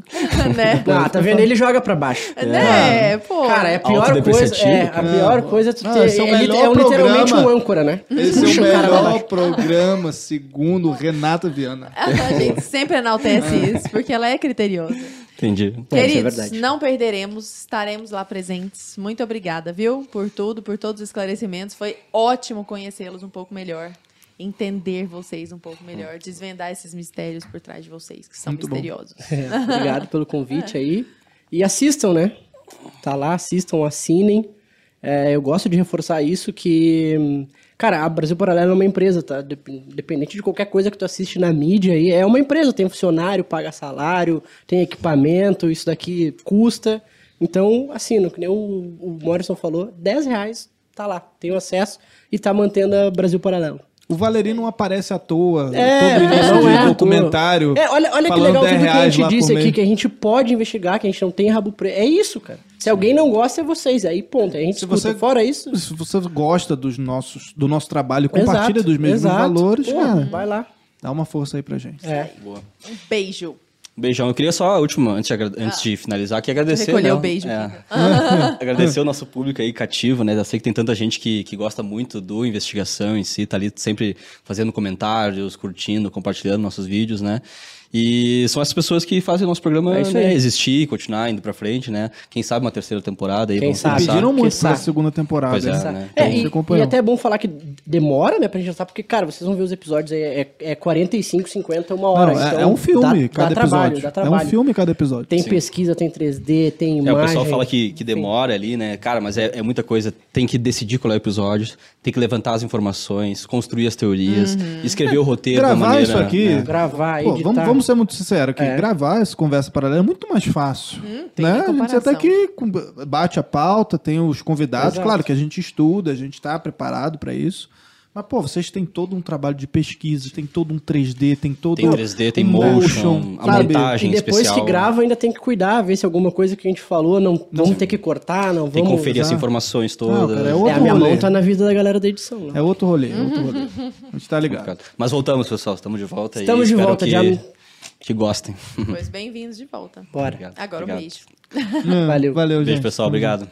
né? Ah, tá vendo? Ele joga pra baixo. Né? Pô. Cara, é a pior coisa. É, a pior coisa é tu Não, ter. esse é o é, é um- literalmente programa. um âncora, né? Esse é Puxa o o melhor programa, segundo Renata Viana. A gente sempre enaltece isso, porque ela é criteriosa. Entendi. É, isso é Queridos, verdade. não perderemos, estaremos lá presentes. Muito obrigada, viu? Por tudo, por todos os esclarecimentos. Foi ótimo conhecê-los um pouco melhor. Entender vocês um pouco melhor, desvendar esses mistérios por trás de vocês, que são Muito misteriosos. É, obrigado pelo convite aí. E assistam, né? Tá lá, assistam, assinem. É, eu gosto de reforçar isso que, hum, cara, a Brasil Paralelo é uma empresa, tá? Dep- Independente de qualquer coisa que tu assiste na mídia aí, é uma empresa, tem funcionário, paga salário, tem equipamento, isso daqui custa. Então, assina, que nem o, o Morrison falou, 10 reais, tá lá, tem o acesso e tá mantendo a Brasil Paralelo. O Valeri não aparece à toa. É, todo início não de é documentário. É, olha, olha que legal 10 tudo que a gente disse aqui, que a gente pode investigar, que a gente não tem rabo preto. É isso, cara. Se alguém não gosta, é vocês. Aí, ponto. A gente Se escuta. você- Fora isso... Se você gosta dos nossos, do nosso trabalho, compartilha exato, dos mesmos exato. valores, Pô, cara, Vai lá. dá uma força aí pra gente. É. Um beijo. Beijão. Eu queria só a última, antes de, antes de finalizar, aqui agradecer. Recolher né? o beijo. É. [LAUGHS] agradecer o nosso público aí cativo, né? Eu sei que tem tanta gente que, que gosta muito do investigação em si, tá ali sempre fazendo comentários, curtindo, compartilhando nossos vídeos, né? E são essas pessoas que fazem o nosso programa É isso né, existir, continuar indo pra frente, né? Quem sabe uma terceira temporada aí. Quem vamos sabe? pensar. Pediram muito pra segunda temporada. Pois é, né? né? É, Então, e, e até é bom falar que demora, né, pra gente lançar, porque, cara, vocês vão ver os episódios aí, é, é 45, 50, uma hora. Não, é, então é um filme dá, cada dá episódio. trabalho, dá trabalho. É um filme cada episódio. Tem pesquisa, tem 3D, tem É, imagem. o pessoal fala que, que demora ali, né? Cara, mas é, é muita coisa. Tem que decidir qual é o episódio, tem que levantar as informações, construir as teorias, escrever o roteiro da Gravar maneira... isso aqui. né? Gravar, Pô, editar. vamos, vamos ser muito sinceros aqui. É. Gravar essa conversa paralela é muito mais fácil. tem né? A gente aqui, com- bate a pauta, tem os convidados. Exato. Claro que a gente estuda, a gente tá preparado para isso. Mas, pô, vocês têm todo um trabalho de pesquisa, tem todo um 3D, tem todo Tem 3D, tem um motion, a sabe? montagem E depois especial. que grava, ainda tem que cuidar, ver se alguma coisa que a gente falou, não, vamos ter que cortar, não Tem que vamos... conferir as usar. informações Não, todas. cara, é É, a minha rolê. mão tá na vida da galera da edição. Né? É outro rolê, é outro [LAUGHS] rolê. A gente tá ligado. Mas voltamos, pessoal. Estamos de volta. e Estamos de volta, que, já- que gostem. Pois bem-vindos de volta. Bora. Obrigado. Agora Obrigado. um beijo. Valeu. Valeu, gente. Beijo, pessoal. Obrigado.